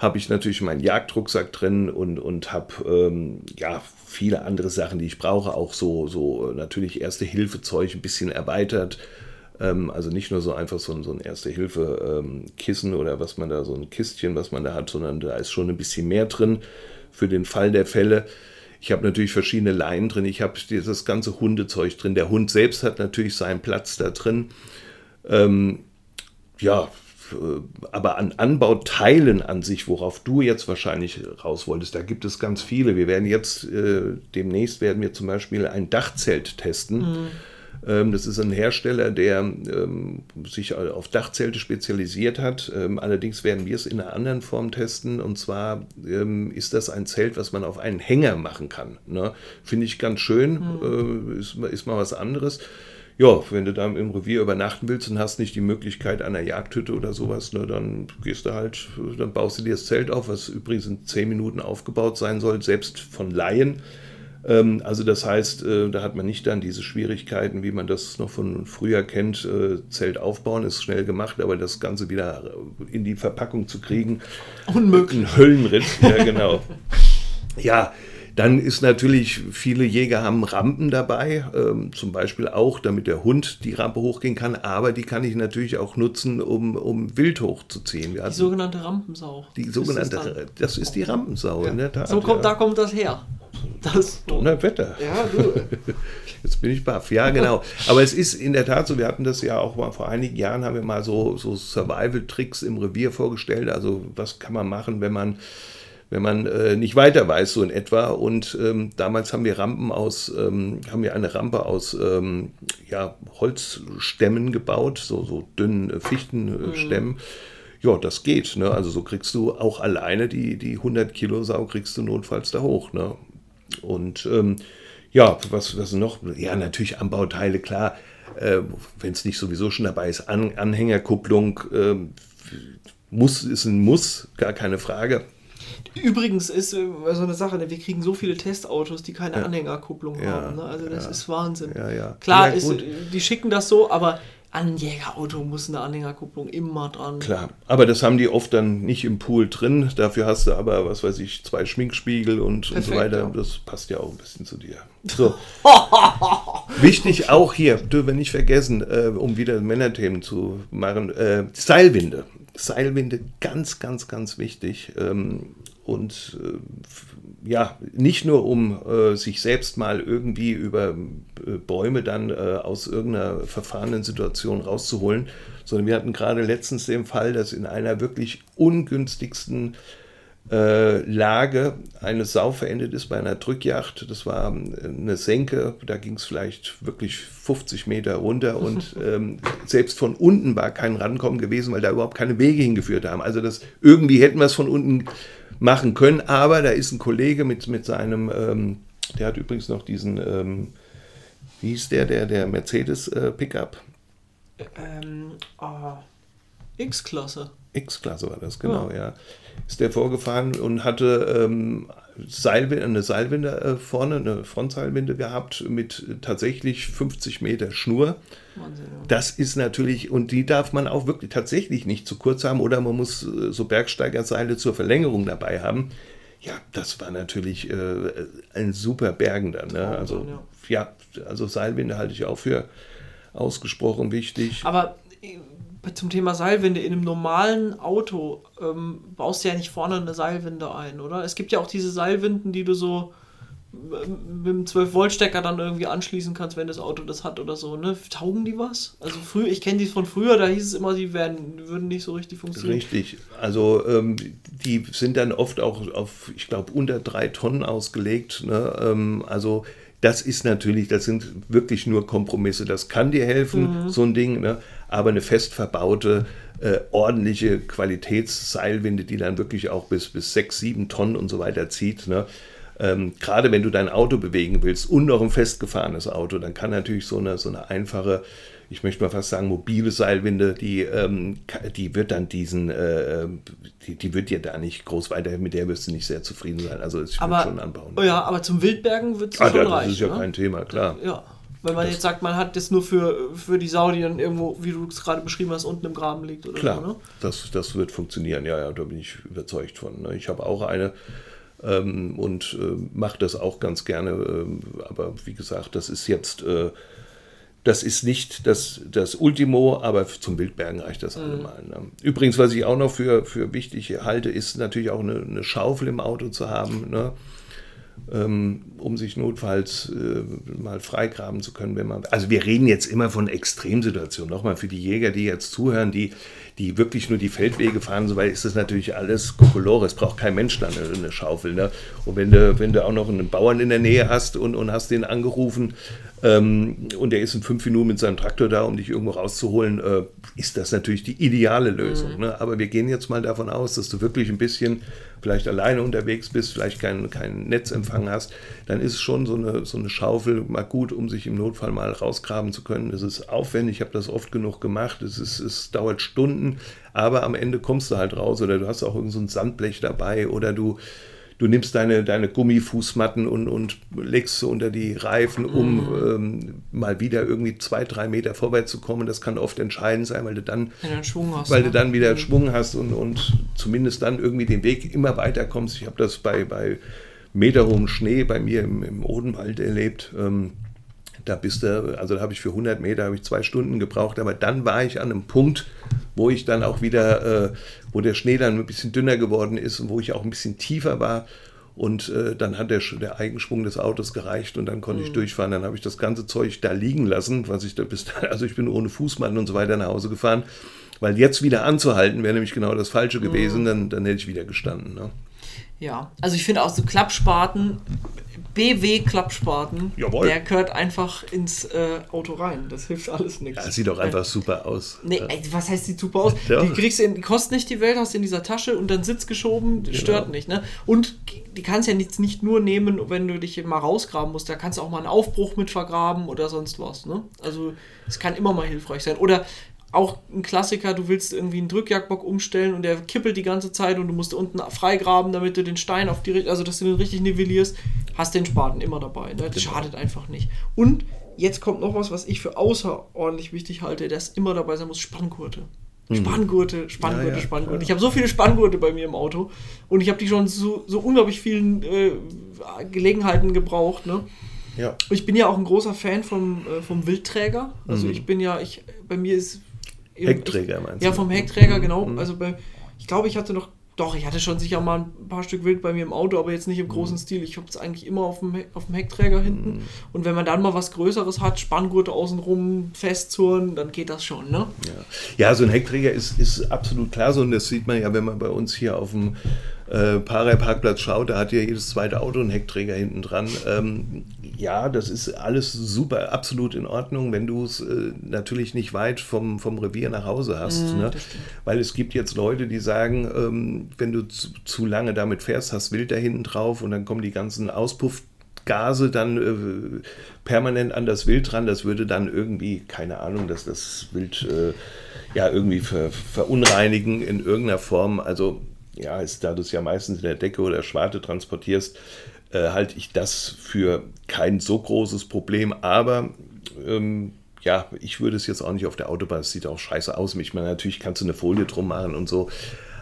habe ich natürlich meinen Jagdrucksack drin und, und habe ähm, ja, viele andere Sachen, die ich brauche. Auch so, so natürlich Erste-Hilfe-Zeug ein bisschen erweitert. Ähm, also nicht nur so einfach so ein, so ein Erste-Hilfe-Kissen ähm, oder was man da, so ein Kistchen, was man da hat, sondern da ist schon ein bisschen mehr drin für den Fall der Fälle. Ich habe natürlich verschiedene Leinen drin. Ich habe dieses ganze Hundezeug drin. Der Hund selbst hat natürlich seinen Platz da drin. Ähm, ja, äh, aber an Anbauteilen an sich, worauf du jetzt wahrscheinlich raus wolltest, da gibt es ganz viele. Wir werden jetzt, äh, demnächst werden wir zum Beispiel ein Dachzelt testen. Mhm. Ähm, das ist ein Hersteller, der ähm, sich auf Dachzelte spezialisiert hat. Ähm, allerdings werden wir es in einer anderen Form testen. Und zwar ähm, ist das ein Zelt, was man auf einen Hänger machen kann. Ne? Finde ich ganz schön. Mhm. Äh, ist, ist mal was anderes ja, wenn du da im Revier übernachten willst und hast nicht die Möglichkeit einer Jagdhütte oder sowas, ne, dann gehst du halt, dann baust du dir das Zelt auf, was übrigens in zehn Minuten aufgebaut sein soll, selbst von Laien. Ähm, also das heißt, äh, da hat man nicht dann diese Schwierigkeiten, wie man das noch von früher kennt. Äh, Zelt aufbauen ist schnell gemacht, aber das Ganze wieder in die Verpackung zu kriegen, unmöglich. Ein Höllenritt, ja genau. ja, dann ist natürlich, viele Jäger haben Rampen dabei, ähm, zum Beispiel auch, damit der Hund die Rampe hochgehen kann, aber die kann ich natürlich auch nutzen, um, um Wild hochzuziehen. die sogenannte Rampensau. Die sogenannte, ist das, das, ist die Rampensau, ja. in der Tat. So kommt, ja. Da kommt das her. Das Donnerwetter. Ja, du. Jetzt bin ich baff. Ja, genau. Aber es ist in der Tat so, wir hatten das ja auch mal vor einigen Jahren, haben wir mal so, so Survival-Tricks im Revier vorgestellt. Also was kann man machen, wenn man wenn man äh, nicht weiter weiß, so in etwa. Und ähm, damals haben wir Rampen aus, ähm, haben wir eine Rampe aus ähm, ja, Holzstämmen gebaut, so, so dünnen äh, Fichtenstämmen. Mhm. Ja, das geht. Ne? Also so kriegst du auch alleine die, die 100 Kilo Sau kriegst du notfalls da hoch. Ne? Und ähm, ja, was, was noch? Ja, natürlich Anbauteile, klar. Äh, Wenn es nicht sowieso schon dabei ist, An Anhängerkupplung äh, muss, ist ein Muss, gar keine Frage. Übrigens ist äh, so eine Sache, ne, wir kriegen so viele Testautos, die keine ja. Anhängerkupplung ja. haben. Ne? Also das ja. ist Wahnsinn. Klar, ist, die schicken das so, aber an ein Jägerauto muss eine Anhängerkupplung immer dran. Klar, aber das haben die oft dann nicht im Pool drin. Dafür hast du aber, was weiß ich, zwei Schminkspiegel und, Perfekt, und so weiter. Das passt ja auch ein bisschen zu dir. So. Wichtig auch hier, dürfen wir nicht vergessen, äh, um wieder Männerthemen zu machen, äh, Seilwinde. Seilwinde ganz, ganz, ganz wichtig. Ähm, und äh, ja, nicht nur um äh, sich selbst mal irgendwie über äh, Bäume dann äh, aus irgendeiner verfahrenen Situation rauszuholen, sondern wir hatten gerade letztens den Fall, dass in einer wirklich ungünstigsten äh, Lage eine Sau verendet ist bei einer Drückjacht. Das war ähm, eine Senke, da ging es vielleicht wirklich 50 Meter runter und ähm, selbst von unten war kein Rankommen gewesen, weil da überhaupt keine Wege hingeführt haben. Also das irgendwie hätten wir es von unten machen können, aber da ist ein Kollege mit, mit seinem, ähm, der hat übrigens noch diesen, ähm, wie hieß der, der, der Mercedes äh, Pickup? Ähm, oh, X-Klasse. X-Klasse war das, genau, ja. ja. Ist der vorgefahren und hatte ähm, Seilwinde, eine Seilwinde äh, vorne, eine Frontseilwinde gehabt mit tatsächlich 50 Meter Schnur. Wahnsinn. Das ist natürlich, und die darf man auch wirklich tatsächlich nicht zu kurz haben oder man muss äh, so Bergsteigerseile zur Verlängerung dabei haben. Ja, das war natürlich äh, ein super Bergen dann. Ne? Also, ja. also Seilwinde halte ich auch für ausgesprochen wichtig. Aber zum Thema Seilwinde, in einem normalen Auto ähm, baust du ja nicht vorne eine Seilwinde ein, oder? Es gibt ja auch diese Seilwinden, die du so mit dem 12-Volt-Stecker dann irgendwie anschließen kannst, wenn das Auto das hat oder so, ne? Taugen die was? Also früher, ich kenne die von früher, da hieß es immer, die werden, würden nicht so richtig funktionieren. Richtig. Also ähm, die sind dann oft auch auf, ich glaube, unter drei Tonnen ausgelegt. Ne? Ähm, also das ist natürlich, das sind wirklich nur Kompromisse. Das kann dir helfen, mhm. so ein Ding, ne? aber eine fest verbaute, äh, ordentliche Qualitätsseilwinde, die dann wirklich auch bis, bis 6, 7 Tonnen und so weiter zieht, ne? Ähm, gerade wenn du dein Auto bewegen willst und noch ein festgefahrenes Auto, dann kann natürlich so eine, so eine einfache, ich möchte mal fast sagen, mobile Seilwinde, die, ähm, die wird dann diesen, äh, die, die wird dir da nicht groß weiter, mit der wirst du nicht sehr zufrieden sein. Also ich würde schon anbauen. Oh ja, aber zum Wildbergen wird es ah, schon ja, reichen. Das ist ja ne? kein Thema, klar. Ja. Wenn man das jetzt sagt, man hat das nur für, für die Sau, die dann irgendwo, wie du es gerade beschrieben hast, unten im Graben liegt oder Klar, so, ne? das, das wird funktionieren, ja, ja, da bin ich überzeugt von. Ne? Ich habe auch eine, ähm, und äh, mache das auch ganz gerne. Äh, aber wie gesagt, das ist jetzt, äh, das ist nicht das, das Ultimo, aber zum Wildbergen reicht das mhm. allemal. Ne? Übrigens, was ich auch noch für, für wichtig halte, ist natürlich auch eine, eine Schaufel im Auto zu haben. Ne? Ähm, um sich notfalls äh, mal freigraben zu können, wenn man. Also wir reden jetzt immer von Extremsituationen. Nochmal für die Jäger, die jetzt zuhören, die die wirklich nur die Feldwege fahren, so weit ist das natürlich alles Kokolore. Es braucht kein Mensch dann eine, Schaufel. Ne? Und wenn du, wenn du auch noch einen Bauern in der Nähe hast und, und hast den angerufen ähm, und der ist in fünf Minuten mit seinem Traktor da, um dich irgendwo rauszuholen, äh, ist das natürlich die ideale Lösung. Mhm. Ne? Aber wir gehen jetzt mal davon aus, dass du wirklich ein bisschen vielleicht alleine unterwegs bist, vielleicht keinen kein Netzempfang hast, dann ist schon so eine, so eine Schaufel mal gut, um sich im Notfall mal rausgraben zu können. Es ist aufwendig, ich habe das oft genug gemacht, es, ist, es dauert Stunden, aber am Ende kommst du halt raus oder du hast auch irgend so ein Sandblech dabei oder du du nimmst deine, deine Gummifußmatten und, und legst sie unter die Reifen, um mhm. ähm, mal wieder irgendwie zwei, drei Meter vorwärts zu kommen. Das kann oft entscheidend sein, weil du dann, hast, weil du dann wieder mhm. Schwung hast und, und zumindest dann irgendwie den Weg immer weiter kommst. Ich habe das bei, bei meterhohem Schnee bei mir im, im Odenwald erlebt. Ähm, da bist du, also da habe ich für 100 Meter habe ich zwei Stunden gebraucht, aber dann war ich an einem Punkt, wo ich dann auch wieder, äh, wo der Schnee dann ein bisschen dünner geworden ist und wo ich auch ein bisschen tiefer war. Und äh, dann hat der, der Eigenschwung des Autos gereicht und dann konnte mhm. ich durchfahren. Dann habe ich das ganze Zeug da liegen lassen, was ich da bis also ich bin ohne Fußmann und so weiter nach Hause gefahren. Weil jetzt wieder anzuhalten wäre nämlich genau das Falsche gewesen, mhm. dann, dann hätte ich wieder gestanden. Ne? Ja, also ich finde auch so Klappspaten, BW-Klappspaten, der gehört einfach ins äh, Auto rein. Das hilft alles nichts. Ja, sieht doch einfach super aus. Nee, ey, was heißt sieht super aus? Ja. Die kriegst du in, kostet nicht die Welt, hast du in dieser Tasche und dann Sitz geschoben, genau. stört nicht. Ne? Und die kannst ja nicht, nicht nur nehmen, wenn du dich mal rausgraben musst. Da kannst du auch mal einen Aufbruch mit vergraben oder sonst was. Ne? Also es kann immer mal hilfreich sein. Oder auch ein Klassiker, du willst irgendwie einen Drückjagdbock umstellen und der kippelt die ganze Zeit und du musst unten freigraben, damit du den Stein auf die, also dass du den richtig nivellierst, hast den Spaten immer dabei. Ne? Das genau. schadet einfach nicht. Und jetzt kommt noch was, was ich für außerordentlich wichtig halte, das immer dabei sein muss, Spanngurte. Spanngurte, Spanngurte, ja, ja, Spanngurte. Klar. Ich habe so viele Spanngurte bei mir im Auto und ich habe die schon so, so unglaublich vielen äh, Gelegenheiten gebraucht. Ne? Ja. Ich bin ja auch ein großer Fan vom, äh, vom Wildträger. Also mhm. ich bin ja, ich, bei mir ist Heckträger meinst du? Ja, vom Heckträger, mhm. genau. Mhm. Also bei, ich glaube, ich hatte noch, doch, ich hatte schon sicher mal ein paar Stück Wild bei mir im Auto, aber jetzt nicht im mhm. großen Stil. Ich habe es eigentlich immer auf dem, auf dem Heckträger hinten. Mhm. Und wenn man dann mal was Größeres hat, Spanngurte außenrum festzurren, dann geht das schon, ne? Ja, ja so ein Heckträger ist, ist absolut klar so und das sieht man ja, wenn man bei uns hier auf dem äh, Parei-Parkplatz schaut, da hat ja jedes zweite Auto einen Heckträger hinten dran. Ähm, ja, das ist alles super, absolut in Ordnung, wenn du es äh, natürlich nicht weit vom, vom Revier nach Hause hast. Mm, ne? Weil es gibt jetzt Leute, die sagen, ähm, wenn du zu, zu, lange damit fährst, hast Wild da hinten drauf und dann kommen die ganzen Auspuffgase dann äh, permanent an das Wild dran. Das würde dann irgendwie, keine Ahnung, dass das Wild äh, ja irgendwie ver, verunreinigen in irgendeiner Form. Also ja, ist, da du es ja meistens in der Decke oder Schwarte transportierst, äh, halte ich das für kein so großes Problem. Aber ähm, ja, ich würde es jetzt auch nicht auf der Autobahn, es sieht auch scheiße aus. Ich meine, natürlich kannst du eine Folie drum machen und so.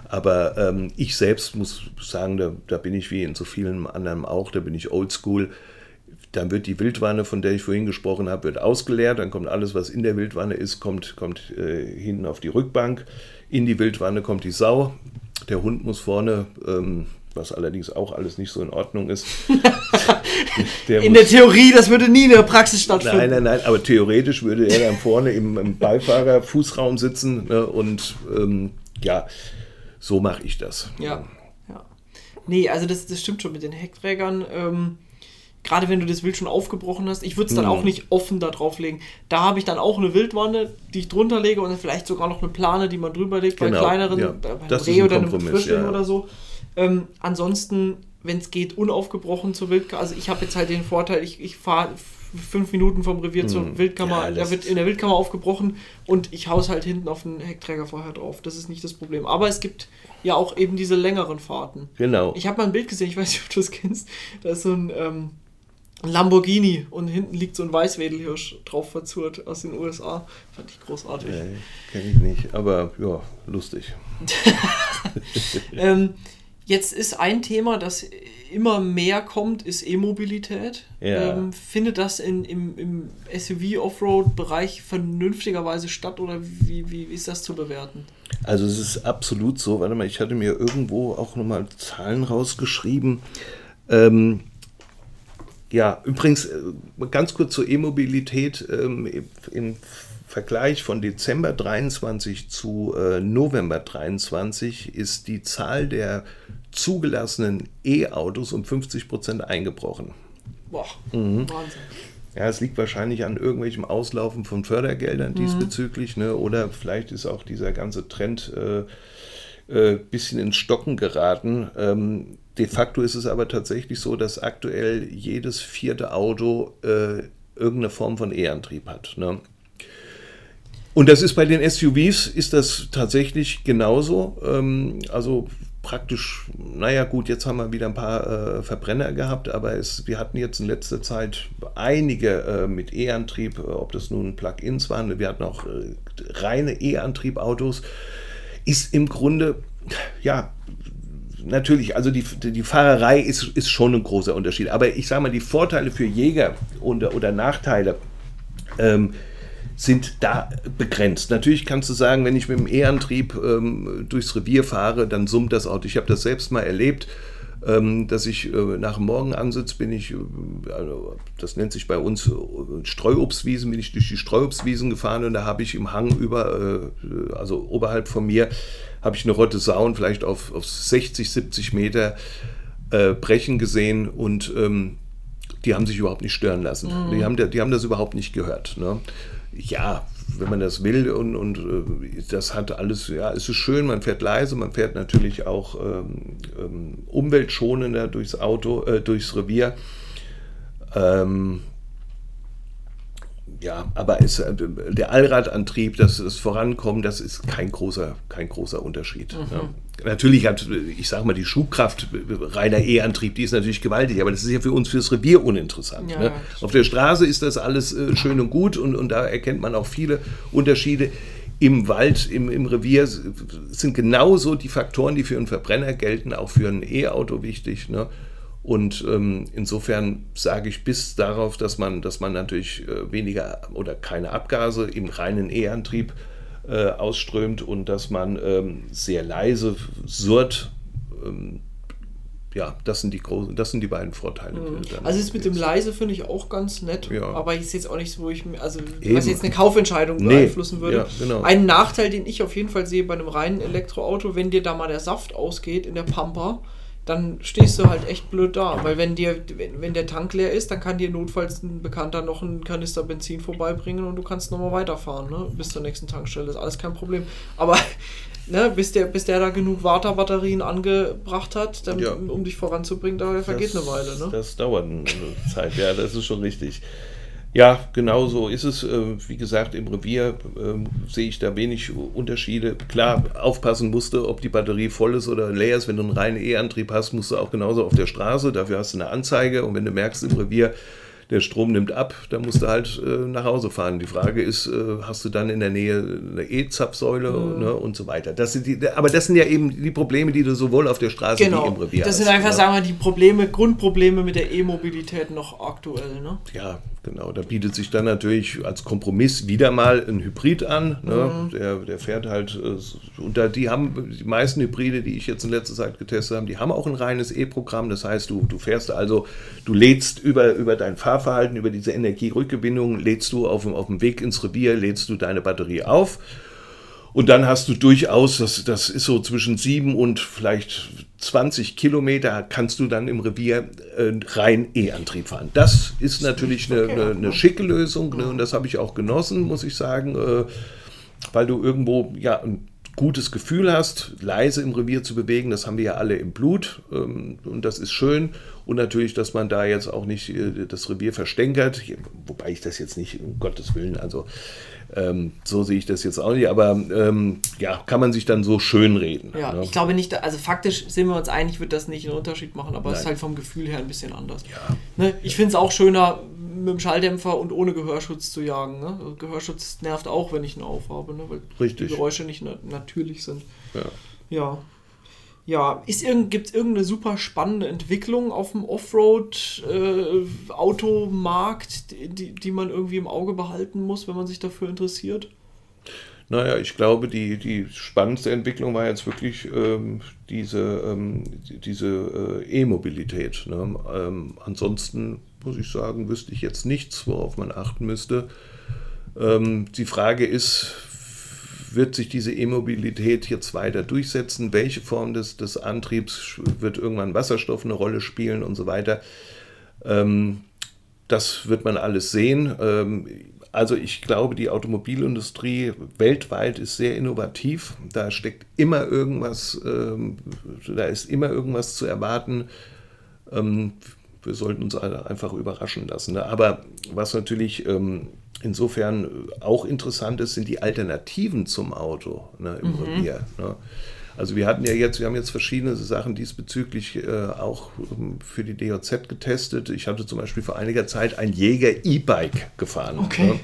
Aber ähm, ich selbst muss sagen, da, da, bin ich wie in so vielen anderen auch, da bin ich oldschool. Dann wird die Wildwanne, von der ich vorhin gesprochen habe, wird ausgeleert. Dann kommt alles, was in der Wildwanne ist, kommt, kommt äh, hinten auf die Rückbank. In die Wildwanne kommt die Sau. Der Hund muss vorne ähm, was allerdings auch alles nicht so in Ordnung ist. Der in der Theorie, das würde nie in der Praxis stattfinden. Nein, nein, nein, aber theoretisch würde er dann vorne im, im Beifahrerfußraum sitzen ne, und ähm, ja, so mache ich das. Ja, ja. Nee, also das, das stimmt schon mit den Heckträgern. Ähm, Gerade wenn du das Wild schon aufgebrochen hast, ich würde es dann mhm. auch nicht offen da drauf legen. Da habe ich dann auch eine Wildwanne, die ich drunter lege und vielleicht sogar noch eine Plane, die man drüber legt, genau, bei kleineren, ja. bei einem Reh oder einem Frischling ja. oder so. Ähm, ansonsten wenn es geht, unaufgebrochen zur Wildkammer. Also ich habe jetzt halt den Vorteil, ich, ich fahre fünf Minuten vom Revier zur hm. Wildkammer, ja, der wird in der Wildkammer aufgebrochen und ich haus halt hinten auf den Heckträger vorher drauf. Das ist nicht das Problem. Aber es gibt ja auch eben diese längeren Fahrten. Genau. Ich habe mal ein Bild gesehen, ich weiß nicht, ob du das kennst. Da ist so ein ähm, Lamborghini und hinten liegt so ein Weißwedelhirsch drauf verzurrt aus den USA. Fand ich großartig. Nee, kenne ich nicht, aber ja, lustig. ähm, jetzt ist ein Thema, das immer mehr kommt, ist E-Mobilität. Ja. Ähm, findet das in, im, im SUV-Offroad-Bereich vernünftigerweise statt oder wie, wie, wie ist das zu bewerten? Also es ist absolut so, warte mal, ich hatte mir irgendwo auch nochmal Zahlen rausgeschrieben. Ähm, ja, übrigens äh, ganz kurz zur E-Mobilität. Ähm, Im Vergleich von Dezember 23 zu äh, November 23 ist die Zahl der zugelassenen E-Autos um 50 Prozent eingebrochen. Boah, mhm. Wahnsinn. Ja, es liegt wahrscheinlich an irgendwelchem Auslaufen von Fördergeldern mhm. diesbezüglich, ne? oder vielleicht ist auch dieser ganze Trend äh, äh, bisschen ins Stocken geraten. Ähm, de facto ist es aber tatsächlich so, dass aktuell jedes vierte Auto äh, irgendeine Form von E-Antrieb hat. Ne? Und das ist bei den SUVs ist das tatsächlich genauso. Ähm, also praktisch, naja gut, jetzt haben wir wieder ein paar äh, Verbrenner gehabt, aber es, wir hatten jetzt in letzter Zeit einige äh, mit E-Antrieb, ob das nun Plug-ins waren, wir hatten auch äh, reine E-Antrieb-Autos. Ist im Grunde, ja, natürlich, also die, die Fahrerei ist, ist schon ein großer Unterschied. Aber ich sage mal, die Vorteile für Jäger und, oder Nachteile, ähm, sind da begrenzt. Natürlich kannst du sagen, wenn ich mit dem E-Antrieb ähm, durchs Revier fahre, dann summt das Auto. Ich habe das selbst mal erlebt, dass ich äh, nach dem Morgenansitz bin ich, äh, also das nennt sich bei uns äh, Streuobstwiesen, bin ich durch die Streuobstwiesen gefahren und da habe ich im Hang über, also oberhalb von mir, habe ich eine Rotte Sauen vielleicht auf, auf 60, 70 Meter äh, brechen gesehen und ähm, die haben sich überhaupt nicht stören lassen. Mhm. Die, haben, die haben das überhaupt nicht gehört. Ne? ja, wenn man das will und, und äh, das hat alles, ja, es ist schön, man fährt leise, man fährt natürlich auch ähm, ähm, umweltschonender durchs Auto, äh, durchs Revier. Ähm, ja, aber es, äh, der Allradantrieb, das, das Vorankommen, das ist kein großer, kein großer Unterschied. Mhm. Ja. Natürlich hat, ich sage mal, die Schubkraft reiner E-Antrieb, die ist natürlich gewaltig, aber das ist ja für uns fürs Revier uninteressant. Ja, ne? Auf der Straße ist das alles äh, schön und gut und, und da erkennt man auch viele Unterschiede. Im Wald, im, im Revier sind genauso die Faktoren, die für einen Verbrenner gelten, auch für ein E-Auto wichtig. Ne? Und ähm, insofern sage ich bis darauf, dass man, dass man natürlich äh, weniger oder keine Abgase im reinen E-Antrieb äh, ausströmt und dass man ähm, sehr leise surrt. Ähm, ja, das sind die großen, das sind die beiden Vorteile. Mhm. Also das mit dem leise finde ich auch ganz nett, ja. aber ich sehe jetzt auch nicht so, wo ich also Eben. was jetzt eine Kaufentscheidung beeinflussen nee. würde. Ja, genau. Ein Nachteil, den ich auf jeden Fall sehe bei einem reinen Elektroauto, wenn dir da mal der Saft ausgeht in der Pampa, dann stehst du halt echt blöd da. Weil wenn dir, wenn, wenn der Tank leer ist, dann kann dir notfalls ein Bekannter noch einen Kanister Benzin vorbeibringen und du kannst nochmal weiterfahren, ne? Bis zur nächsten Tankstelle. Das ist alles kein Problem. Aber ne, bis, der, bis der da genug Waterbatterien angebracht hat, dann, ja. um dich voranzubringen, da vergeht das, eine Weile. Ne? Das dauert eine Zeit, ja, das ist schon richtig. Ja, genau so ist es. Äh, wie gesagt, im Revier äh, sehe ich da wenig Unterschiede. Klar, aufpassen musste, ob die Batterie voll ist oder leer ist. Wenn du einen reinen E-Antrieb hast, musst du auch genauso auf der Straße. Dafür hast du eine Anzeige. Und wenn du merkst im Revier, der Strom nimmt ab, dann musst du halt äh, nach Hause fahren. Die Frage ist, äh, hast du dann in der Nähe eine E-Zapfsäule mhm. ne, und so weiter. Das sind die, aber das sind ja eben die Probleme, die du sowohl auf der Straße genau. wie im Revier hast. Das sind einfach, ne? sagen wir, die Probleme, Grundprobleme mit der E-Mobilität noch aktuell. Ne? Ja, Genau, da bietet sich dann natürlich als Kompromiss wieder mal ein Hybrid an. Ne? Mhm. Der, der fährt halt, äh, und da, die haben, die meisten Hybride, die ich jetzt in letzter Zeit getestet habe, die haben auch ein reines E-Programm. Das heißt, du, du fährst also, du lädst über, über dein Fahrverhalten, über diese Energierückgewinnung, lädst du auf, auf dem Weg ins Revier, lädst du deine Batterie auf und dann hast du durchaus, das, das ist so zwischen sieben und vielleicht 20 Kilometer, kannst du dann im Revier äh, rein E-Antrieb fahren. Das ist natürlich eine, eine, eine schicke Lösung ne? und das habe ich auch genossen, muss ich sagen, äh, weil du irgendwo ja gutes Gefühl hast, leise im Revier zu bewegen, das haben wir ja alle im Blut ähm, und das ist schön. Und natürlich, dass man da jetzt auch nicht äh, das Revier verstänkert, wobei ich das jetzt nicht, um Gottes Willen, also ähm, so sehe ich das jetzt auch nicht, aber ähm, ja, kann man sich dann so schön reden. Ja, ne? ich glaube nicht, also faktisch sind wir uns einig, wird das nicht einen Unterschied machen, aber es ist halt vom Gefühl her ein bisschen anders. Ja. Ne? Ich finde es auch schöner, mit dem Schalldämpfer und ohne Gehörschutz zu jagen. Ne? Also Gehörschutz nervt auch, wenn ich ihn aufhabe, ne? weil Richtig. die Geräusche nicht na natürlich sind. Ja. Ja. Ja, irgend, gibt es irgendeine super spannende Entwicklung auf dem Offroad-Automarkt, äh, die, die man irgendwie im Auge behalten muss, wenn man sich dafür interessiert? Naja, ich glaube, die, die spannendste Entwicklung war jetzt wirklich ähm, diese, ähm, diese äh, E-Mobilität. Ne? Ähm, ansonsten muss ich sagen, wüsste ich jetzt nichts, worauf man achten müsste. Ähm, die Frage ist, wird sich diese E-Mobilität jetzt weiter durchsetzen? Welche Form des, des Antriebs wird irgendwann Wasserstoff eine Rolle spielen und so weiter? Ähm, das wird man alles sehen. Ähm, also ich glaube, die Automobilindustrie weltweit ist sehr innovativ. Da steckt immer irgendwas, ähm, da ist immer irgendwas zu erwarten. Wir sollten uns einfach überraschen lassen. Ne? Aber was natürlich ähm, insofern auch interessant ist, sind die Alternativen zum Auto ne, im mhm. Revier. Ne? Also wir hatten ja jetzt, wir haben jetzt verschiedene Sachen diesbezüglich äh, auch ähm, für die DOZ getestet. Ich hatte zum Beispiel vor einiger Zeit ein Jäger E-Bike gefahren. Okay. Ne?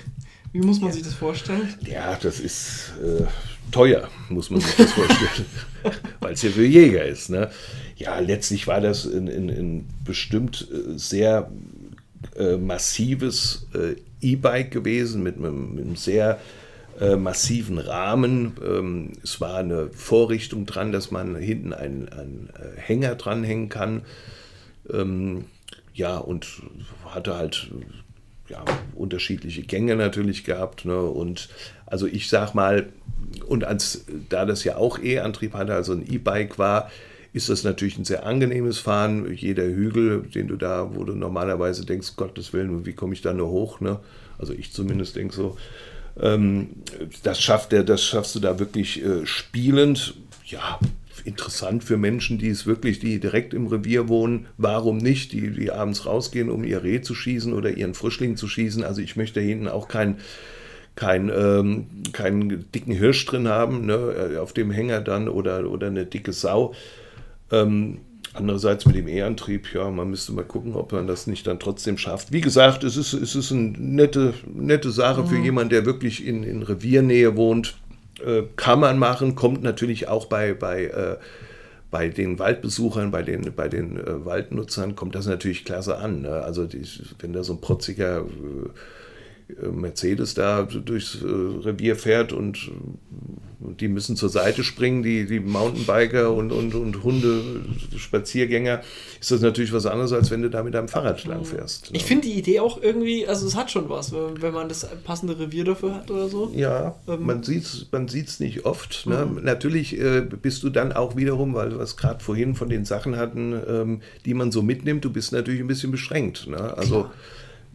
Wie muss man sich das vorstellen? Ja, das ist äh, teuer, muss man sich das vorstellen, weil es ja für Jäger ist. Ne? Ja, letztlich war das ein, ein, ein bestimmt äh, sehr äh, massives äh, E-Bike gewesen mit, mit, mit einem sehr äh, massiven Rahmen. Ähm, es war eine Vorrichtung dran, dass man hinten einen, einen äh, Hänger dranhängen kann. Ähm, ja, und hatte halt ja, unterschiedliche Gänge natürlich gehabt. Ne? Und also ich sag mal, und als da das ja auch E-Antrieb hatte, also ein E-Bike war, ist das natürlich ein sehr angenehmes Fahren. Jeder Hügel, den du da, wo du normalerweise denkst, Gottes Willen, wie komme ich da nur hoch? Ne? Also ich zumindest denke so. Ähm, das, schafft der, das schaffst du da wirklich äh, spielend. Ja, interessant für Menschen, die es wirklich, die direkt im Revier wohnen. Warum nicht? Die, die abends rausgehen, um ihr Reh zu schießen oder ihren Frischling zu schießen. Also ich möchte hinten auch kein kein, ähm, keinen dicken Hirsch drin haben, ne, auf dem Hänger dann oder, oder eine dicke Sau. Ähm, andererseits mit dem E-Antrieb, ja, man müsste mal gucken, ob man das nicht dann trotzdem schafft. Wie gesagt, es ist, es ist eine nette, nette Sache mhm. für jemanden, der wirklich in, in Reviernähe wohnt. Äh, kann man machen, kommt natürlich auch bei, bei, äh, bei den Waldbesuchern, bei den, bei den äh, Waldnutzern, kommt das natürlich klasse an. Ne? Also die, wenn da so ein protziger äh, Mercedes da durchs äh, Revier fährt und die müssen zur Seite springen, die, die Mountainbiker und, und, und Hunde, Spaziergänger, ist das natürlich was anderes, als wenn du da mit deinem Fahrrad lang fährst. Ne? Ich finde die Idee auch irgendwie, also es hat schon was, wenn man das passende Revier dafür hat oder so. Ja, ähm. man sieht es man sieht's nicht oft. Ne? Mhm. Natürlich äh, bist du dann auch wiederum, weil wir es gerade vorhin von den Sachen hatten, ähm, die man so mitnimmt, du bist natürlich ein bisschen beschränkt. Ne? Also Klar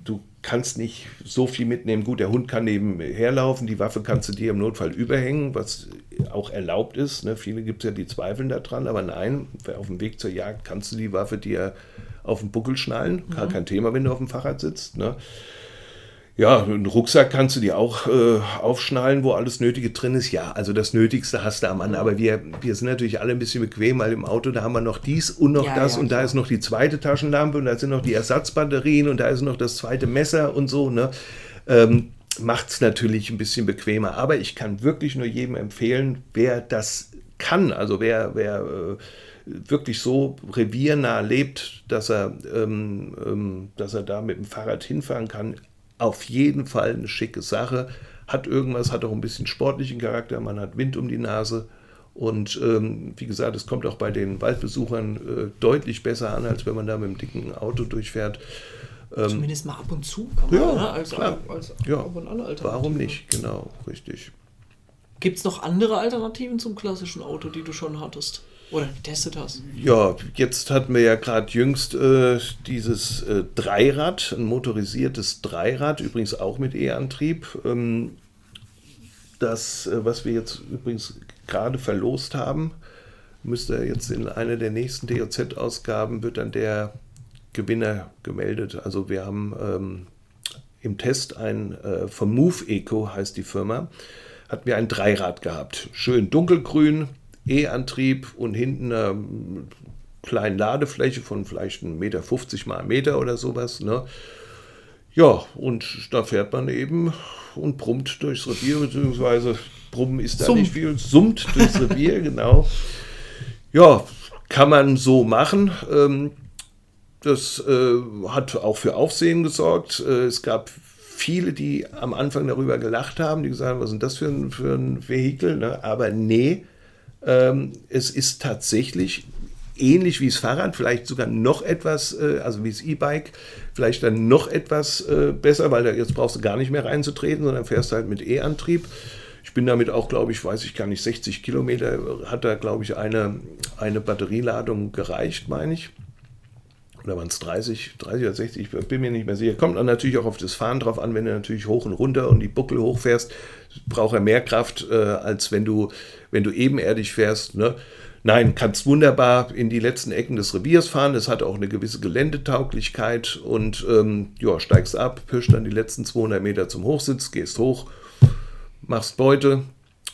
du kannst nicht so viel mitnehmen. Gut, der Hund kann nebenher laufen, die Waffe kannst du dir im Notfall überhängen, was auch erlaubt ist. Ne? Viele gibt es ja, die zweifeln daran, aber nein, auf dem Weg zur Jagd kannst du die Waffe dir auf den Buckel schnallen. Gar mhm. kein Thema, wenn du auf dem Fahrrad sitzt. Ne? Ja, einen Rucksack kannst du dir auch äh, aufschnallen, wo alles Nötige drin ist. Ja, also das Nötigste hast du am Mann. Aber wir, wir sind natürlich alle ein bisschen bequem, weil im Auto, da haben wir noch dies und noch ja, das ja, und klar. da ist noch die zweite Taschenlampe und da sind noch die Ersatzbatterien und da ist noch das zweite Messer und so. Ne? Ähm, Macht es natürlich ein bisschen bequemer. Aber ich kann wirklich nur jedem empfehlen, wer das kann, also wer, wer äh, wirklich so reviernah lebt, dass er, ähm, ähm, dass er da mit dem Fahrrad hinfahren kann, auf jeden Fall eine schicke Sache. Hat irgendwas, hat auch ein bisschen sportlichen Charakter, man hat Wind um die Nase. Und ähm, wie gesagt, es kommt auch bei den Waldbesuchern äh, deutlich besser an, als wenn man da mit einem dicken Auto durchfährt. Ähm, Zumindest mal ab und zu kann man, ja, ne? als, klar. als, als ja. Warum nicht? Genau, richtig. Gibt es noch andere Alternativen zum klassischen Auto, die du schon hattest? Oder getestet hast? Ja, jetzt hatten wir ja gerade jüngst äh, dieses äh, Dreirad, ein motorisiertes Dreirad, übrigens auch mit E-Antrieb. Ähm, das, äh, was wir jetzt übrigens gerade verlost haben. Müsste jetzt in einer der nächsten DOZ-Ausgaben wird dann der Gewinner gemeldet. Also wir haben ähm, im Test ein äh, von Move Eco heißt die Firma, hatten wir ein Dreirad gehabt. Schön dunkelgrün, E-Antrieb und hinten eine kleine Ladefläche von vielleicht 1,50 Meter mal Meter oder sowas. Ne? Ja, und da fährt man eben und brummt durchs Revier, beziehungsweise brummen ist da Sumpf. nicht viel, summt durchs Revier, genau. Ja, kann man so machen. Ähm, das äh, hat auch für Aufsehen gesorgt. Äh, es gab viele, die am Anfang darüber gelacht haben, die gesagt haben, was ist das für ein, für ein Vehikel? Ne? Aber nee, ähm, es ist tatsächlich ähnlich wie das Fahrrad, vielleicht sogar noch etwas, äh, also wie das E-Bike, vielleicht dann noch etwas äh, besser, weil da jetzt brauchst du gar nicht mehr reinzutreten, sondern fährst halt mit E-Antrieb. Ich bin damit auch, glaube ich, weiß ich gar nicht, 60 Kilometer hat da, glaube ich, eine, eine Batterieladung gereicht, meine ich. Oder waren es 30, 30 oder 60, ich bin mir nicht mehr sicher. Kommt dann natürlich auch auf das Fahren drauf an, wenn du natürlich hoch und runter und die Buckel hochfährst, braucht er mehr Kraft, äh, als wenn du, wenn du ebenerdig fährst. Ne? Nein, kannst wunderbar in die letzten Ecken des Reviers fahren. Es hat auch eine gewisse Geländetauglichkeit und ähm, ja, steigst ab, pirscht dann die letzten 200 Meter zum Hochsitz, gehst hoch, machst Beute,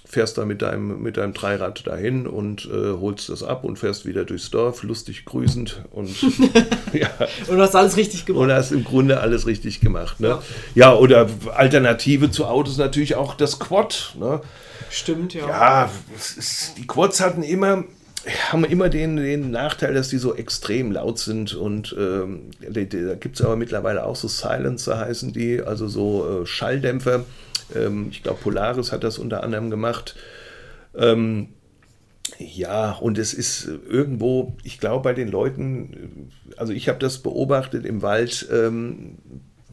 fährst dann mit deinem, mit deinem Dreirad dahin und äh, holst das ab und fährst wieder durchs Dorf, lustig grüßend und ja. Und hast alles richtig gemacht. Und hast im Grunde alles richtig gemacht. Ne? Ja. ja, oder Alternative zu Autos natürlich auch das Quad. Ne? Stimmt, ja. Ja, die Quads hatten immer, haben immer den, den Nachteil, dass die so extrem laut sind und ähm, da, gibt es aber mittlerweile auch so Silencer heißen die, also so äh, Schalldämpfer. Ähm, ich glaube, Polaris hat das unter anderem gemacht. Ähm, ja, und es ist irgendwo, ich glaube, bei den Leuten, also ich habe das beobachtet im Wald, ähm,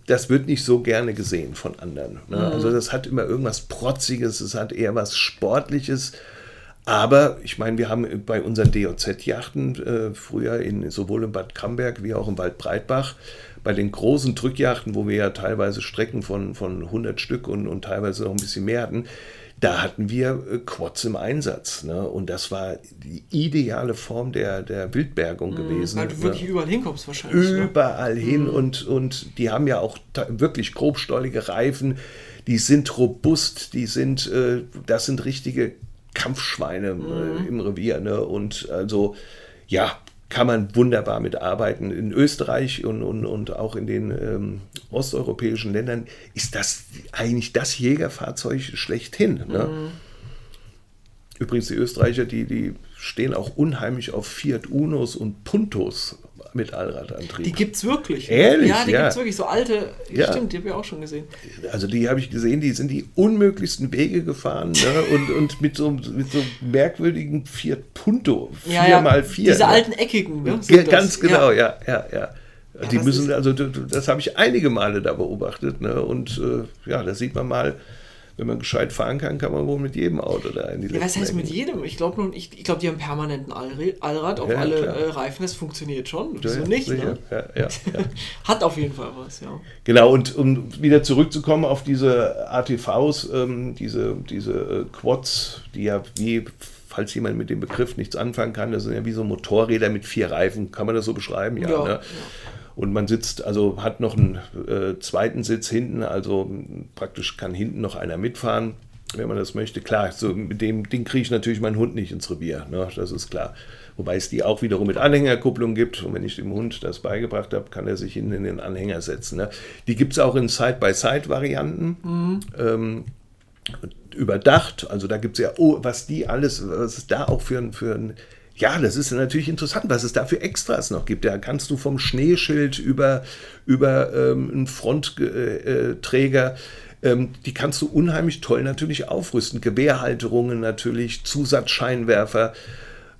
das wird nicht so gerne gesehen von anderen. Ne? Mhm. Also das hat immer irgendwas Protziges, es hat eher was Sportliches. Aber ich meine, wir haben bei unseren DOZ-Yachten äh, früher in, sowohl in Bad Camberg wie auch im Wald Breitbach, bei den großen Drückjachten, wo wir ja teilweise Strecken von, von 100 Stück und, und teilweise noch ein bisschen mehr hatten, da hatten wir äh, Quads im Einsatz. Ne? Und das war die ideale Form der, der Wildbergung mhm, gewesen. Weil du wirklich ne? überall hinkommst wahrscheinlich. Ne? Überall ne? hin. Mhm. Und, und die haben ja auch wirklich grobstollige Reifen. Die sind robust, die sind, äh, das sind richtige Kampfschweine äh, mhm. im Revier. Ne? Und also, ja, kann man wunderbar mitarbeiten. In Österreich und, und, und auch in den ähm, osteuropäischen Ländern ist das eigentlich das Jägerfahrzeug schlechthin. Ne? Mhm. Übrigens, die Österreicher, die, die stehen auch unheimlich auf Fiat Unos und Puntos mit Allradantrieb. Die gibt es wirklich. Ehrlich? Ja, die ja. gibt es wirklich. So alte, ja. stimmt, die habe ich auch schon gesehen. Also die habe ich gesehen, die sind die unmöglichsten Wege gefahren ne? und, und mit, so, mit so merkwürdigen Fiat Punto. 4 ja, ja. vier Diese ne? alten eckigen, ne? Ganz genau, ja, ja, ja. ja die müssen, also das habe ich einige Male da beobachtet. Ne? Und äh, ja, da sieht man mal, wenn man gescheit fahren kann, kann man wohl mit jedem Auto da in die ja, Was heißt Ecken. mit jedem? Ich glaube, ich, ich glaub, die haben permanenten Allrad auf ja, alle äh, Reifen. Das funktioniert schon. Wieso ja, nicht? Ne? Hat auf jeden Fall was, ja. Genau, und um wieder zurückzukommen auf diese ATVs, ähm, diese, diese äh, Quads, die ja wie falls jemand mit dem Begriff nichts anfangen kann, das sind ja wie so Motorräder mit vier Reifen. Kann man das so beschreiben? Ja. ja, ne? ja. Und man sitzt, also hat noch einen äh, zweiten Sitz hinten, also praktisch kann hinten noch einer mitfahren, wenn man das möchte. Klar, so mit dem Ding kriege ich natürlich meinen Hund nicht ins Revier, ne? das ist klar. Wobei es die auch wiederum mit Anhängerkupplung gibt. Und wenn ich dem Hund das beigebracht habe, kann er sich hinten in den Anhänger setzen. Ne? Die gibt es auch in Side-by-Side-Varianten. Mhm. Ähm, überdacht. Also da gibt es ja, oh, was die alles, was es da auch für, für ein ja, das ist natürlich interessant, was es da für Extras noch gibt. Da kannst du vom Schneeschild über, über ähm, einen Frontträger, ähm, die kannst du unheimlich toll natürlich aufrüsten. Gewehrhalterungen natürlich, Zusatzscheinwerfer.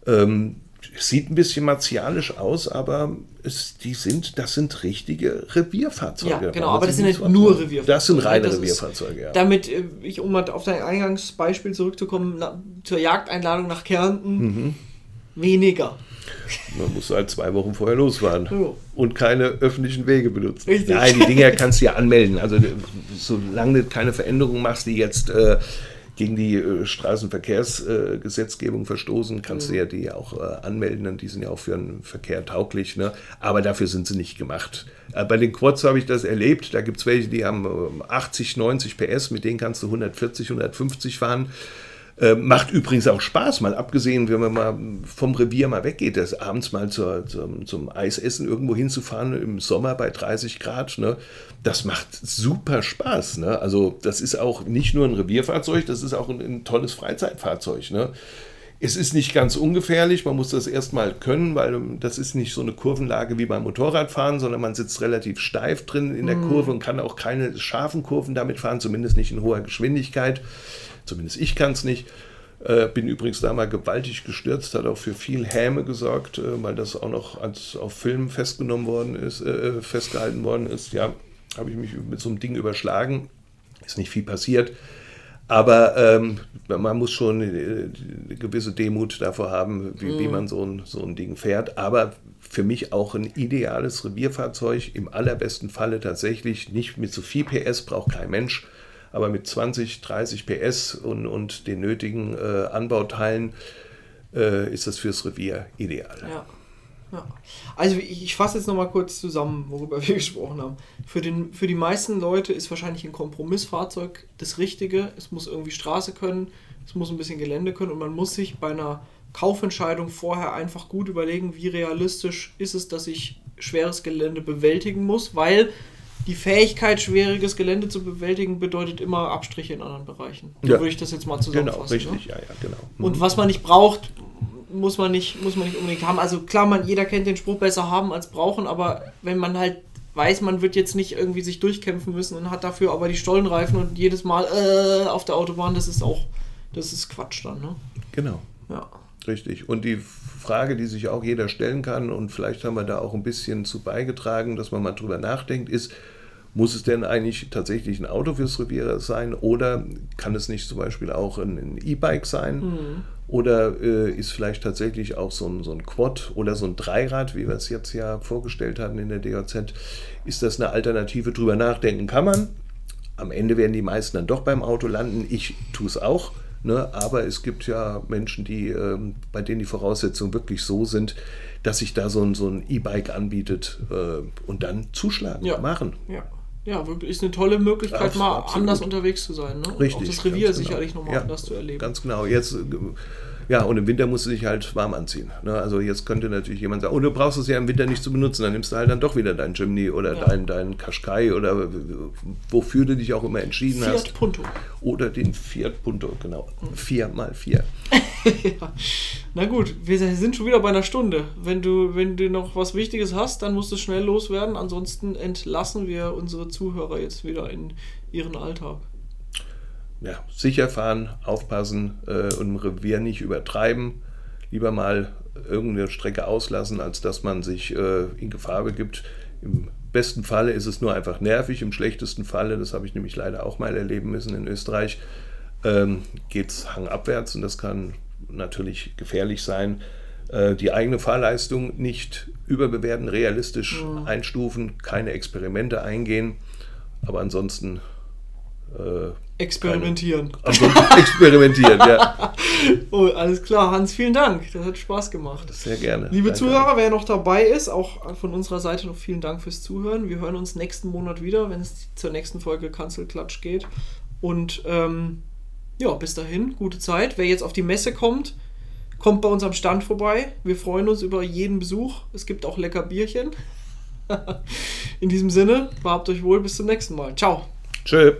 Ähm, sieht ein bisschen martialisch aus, aber es, die sind, das sind richtige Revierfahrzeuge. Ja, genau, aber das sind halt nur Revierfahrzeuge. Das sind reine das Revierfahrzeuge, ja. Damit, äh, ich, um auf dein Eingangsbeispiel zurückzukommen, na, zur Jagdeinladung nach Kärnten. Mhm weniger. Man muss halt zwei Wochen vorher losfahren und keine öffentlichen Wege benutzen. Richtig. Nein, die Dinger kannst du ja anmelden. Also solange du keine Veränderungen machst, die jetzt äh, gegen die äh, Straßenverkehrsgesetzgebung äh, verstoßen, kannst mhm. du ja die auch äh, anmelden und die sind ja auch für den Verkehr tauglich. Ne? Aber dafür sind sie nicht gemacht. Äh, bei den Quads habe ich das erlebt. Da gibt es welche, die haben 80, 90 PS, mit denen kannst du 140, 150 fahren. Äh, macht übrigens auch Spaß, mal abgesehen, wenn man mal vom Revier mal weggeht, das abends mal zur, zum, zum Eisessen irgendwo hinzufahren im Sommer bei 30 Grad. Ne? Das macht super Spaß. Ne? Also das ist auch nicht nur ein Revierfahrzeug, das ist auch ein, ein tolles Freizeitfahrzeug. Ne? Es ist nicht ganz ungefährlich, man muss das erstmal können, weil das ist nicht so eine Kurvenlage wie beim Motorradfahren, sondern man sitzt relativ steif drin in der mhm. Kurve und kann auch keine scharfen Kurven damit fahren, zumindest nicht in hoher Geschwindigkeit. Zumindest ich kann es nicht. Äh, bin übrigens da mal gewaltig gestürzt, hat auch für viel Häme gesorgt, äh, weil das auch noch als auf Film festgenommen worden ist, äh, festgehalten worden ist. Ja, habe ich mich mit so einem Ding überschlagen. Ist nicht viel passiert. Aber ähm, man muss schon eine, gewisse Demut davor haben, wie, mm. wie mhm. man so ein, so ein Ding fährt. Aber für mich auch ein ideales Revierfahrzeug, im allerbesten Falle tatsächlich nicht mit so viel PS, braucht kein Mensch aber mit 20, 30 PS und, und den nötigen äh, Anbauteilen äh, ist das fürs Revier ideal. Ja. Ja. Also ich, ich fasse jetzt nochmal kurz zusammen, worüber wir gesprochen haben. Für, den, für die meisten Leute ist wahrscheinlich ein Kompromissfahrzeug das Richtige. Es muss irgendwie Straße können, es muss ein bisschen Gelände können und man muss sich bei einer Kaufentscheidung vorher einfach gut überlegen, wie realistisch ist es, dass ich schweres Gelände bewältigen muss, weil die Fähigkeit, schwieriges Gelände zu bewältigen, bedeutet immer Abstriche in anderen Bereichen. So ja. würde ich das jetzt mal zusammenfassen. Genau, richtig, ne? ja, ja, genau. Mhm. Und was man nicht braucht, muss man nicht, muss man nicht unbedingt haben. Also klar, man, jeder kennt den Spruch besser haben als brauchen, aber wenn man halt weiß, man wird jetzt nicht irgendwie sich durchkämpfen müssen und hat dafür aber die Stollenreifen und jedes Mal äh, auf der Autobahn, das ist auch, das ist Quatsch dann, ne? Genau. Ja. Richtig. Und die Frage, die sich auch jeder stellen kann, und vielleicht haben wir da auch ein bisschen zu beigetragen, dass man mal drüber nachdenkt, ist, muss es denn eigentlich tatsächlich ein Auto fürs Revier sein oder kann es nicht zum Beispiel auch ein E-Bike sein? Mhm. Oder äh, ist vielleicht tatsächlich auch so ein, so ein Quad oder so ein Dreirad, wie wir es jetzt ja vorgestellt hatten in der DOZ, ist das eine Alternative? Drüber nachdenken kann man. Am Ende werden die meisten dann doch beim Auto landen. Ich tue es auch. Ne? Aber es gibt ja Menschen, die, ähm, bei denen die Voraussetzungen wirklich so sind, dass sich da so ein, so ein E-Bike anbietet äh, und dann zuschlagen, ja. machen. Ja. Ja, wirklich ist eine tolle Möglichkeit, mal absolut. anders unterwegs zu sein. Ne? Richtig. Auch das Revier genau. sicherlich nochmal ja, anders zu erleben. Ganz genau. Jetzt, ja, und im Winter musst du dich halt warm anziehen. Ne? Also jetzt könnte natürlich jemand sagen, oh, du brauchst es ja im Winter nicht zu benutzen, dann nimmst du halt dann doch wieder dein Jimny oder ja. dein, dein Qashqai oder wofür du dich auch immer entschieden Fiat hast. Fiat Punto. Oder den Fiat Punto, genau. Mhm. Vier mal vier. ja. Na gut, wir sind schon wieder bei einer Stunde. Wenn du, wenn du noch was Wichtiges hast, dann musst du schnell loswerden. Ansonsten entlassen wir unsere Zuhörer jetzt wieder in ihren Alltag. Ja, sicher fahren, aufpassen äh, und im Revier nicht übertreiben. Lieber mal irgendeine Strecke auslassen, als dass man sich äh, in Gefahr begibt. Im besten Falle ist es nur einfach nervig, im schlechtesten Falle, das habe ich nämlich leider auch mal erleben müssen in Österreich, ähm, geht es hangabwärts und das kann natürlich gefährlich sein. Äh, die eigene Fahrleistung nicht überbewerten, realistisch mhm. einstufen, keine Experimente eingehen, aber ansonsten äh, experimentieren. Ansonsten experimentieren, ja. Oh, alles klar, Hans, vielen Dank. Das hat Spaß gemacht. Sehr gerne. Liebe Danke. Zuhörer, wer noch dabei ist, auch von unserer Seite noch vielen Dank fürs Zuhören. Wir hören uns nächsten Monat wieder, wenn es zur nächsten Folge Kanzelklatsch geht. Und ähm, ja, bis dahin, gute Zeit. Wer jetzt auf die Messe kommt, kommt bei uns am Stand vorbei. Wir freuen uns über jeden Besuch. Es gibt auch lecker Bierchen. In diesem Sinne, behabt euch wohl, bis zum nächsten Mal. Ciao. Tschö.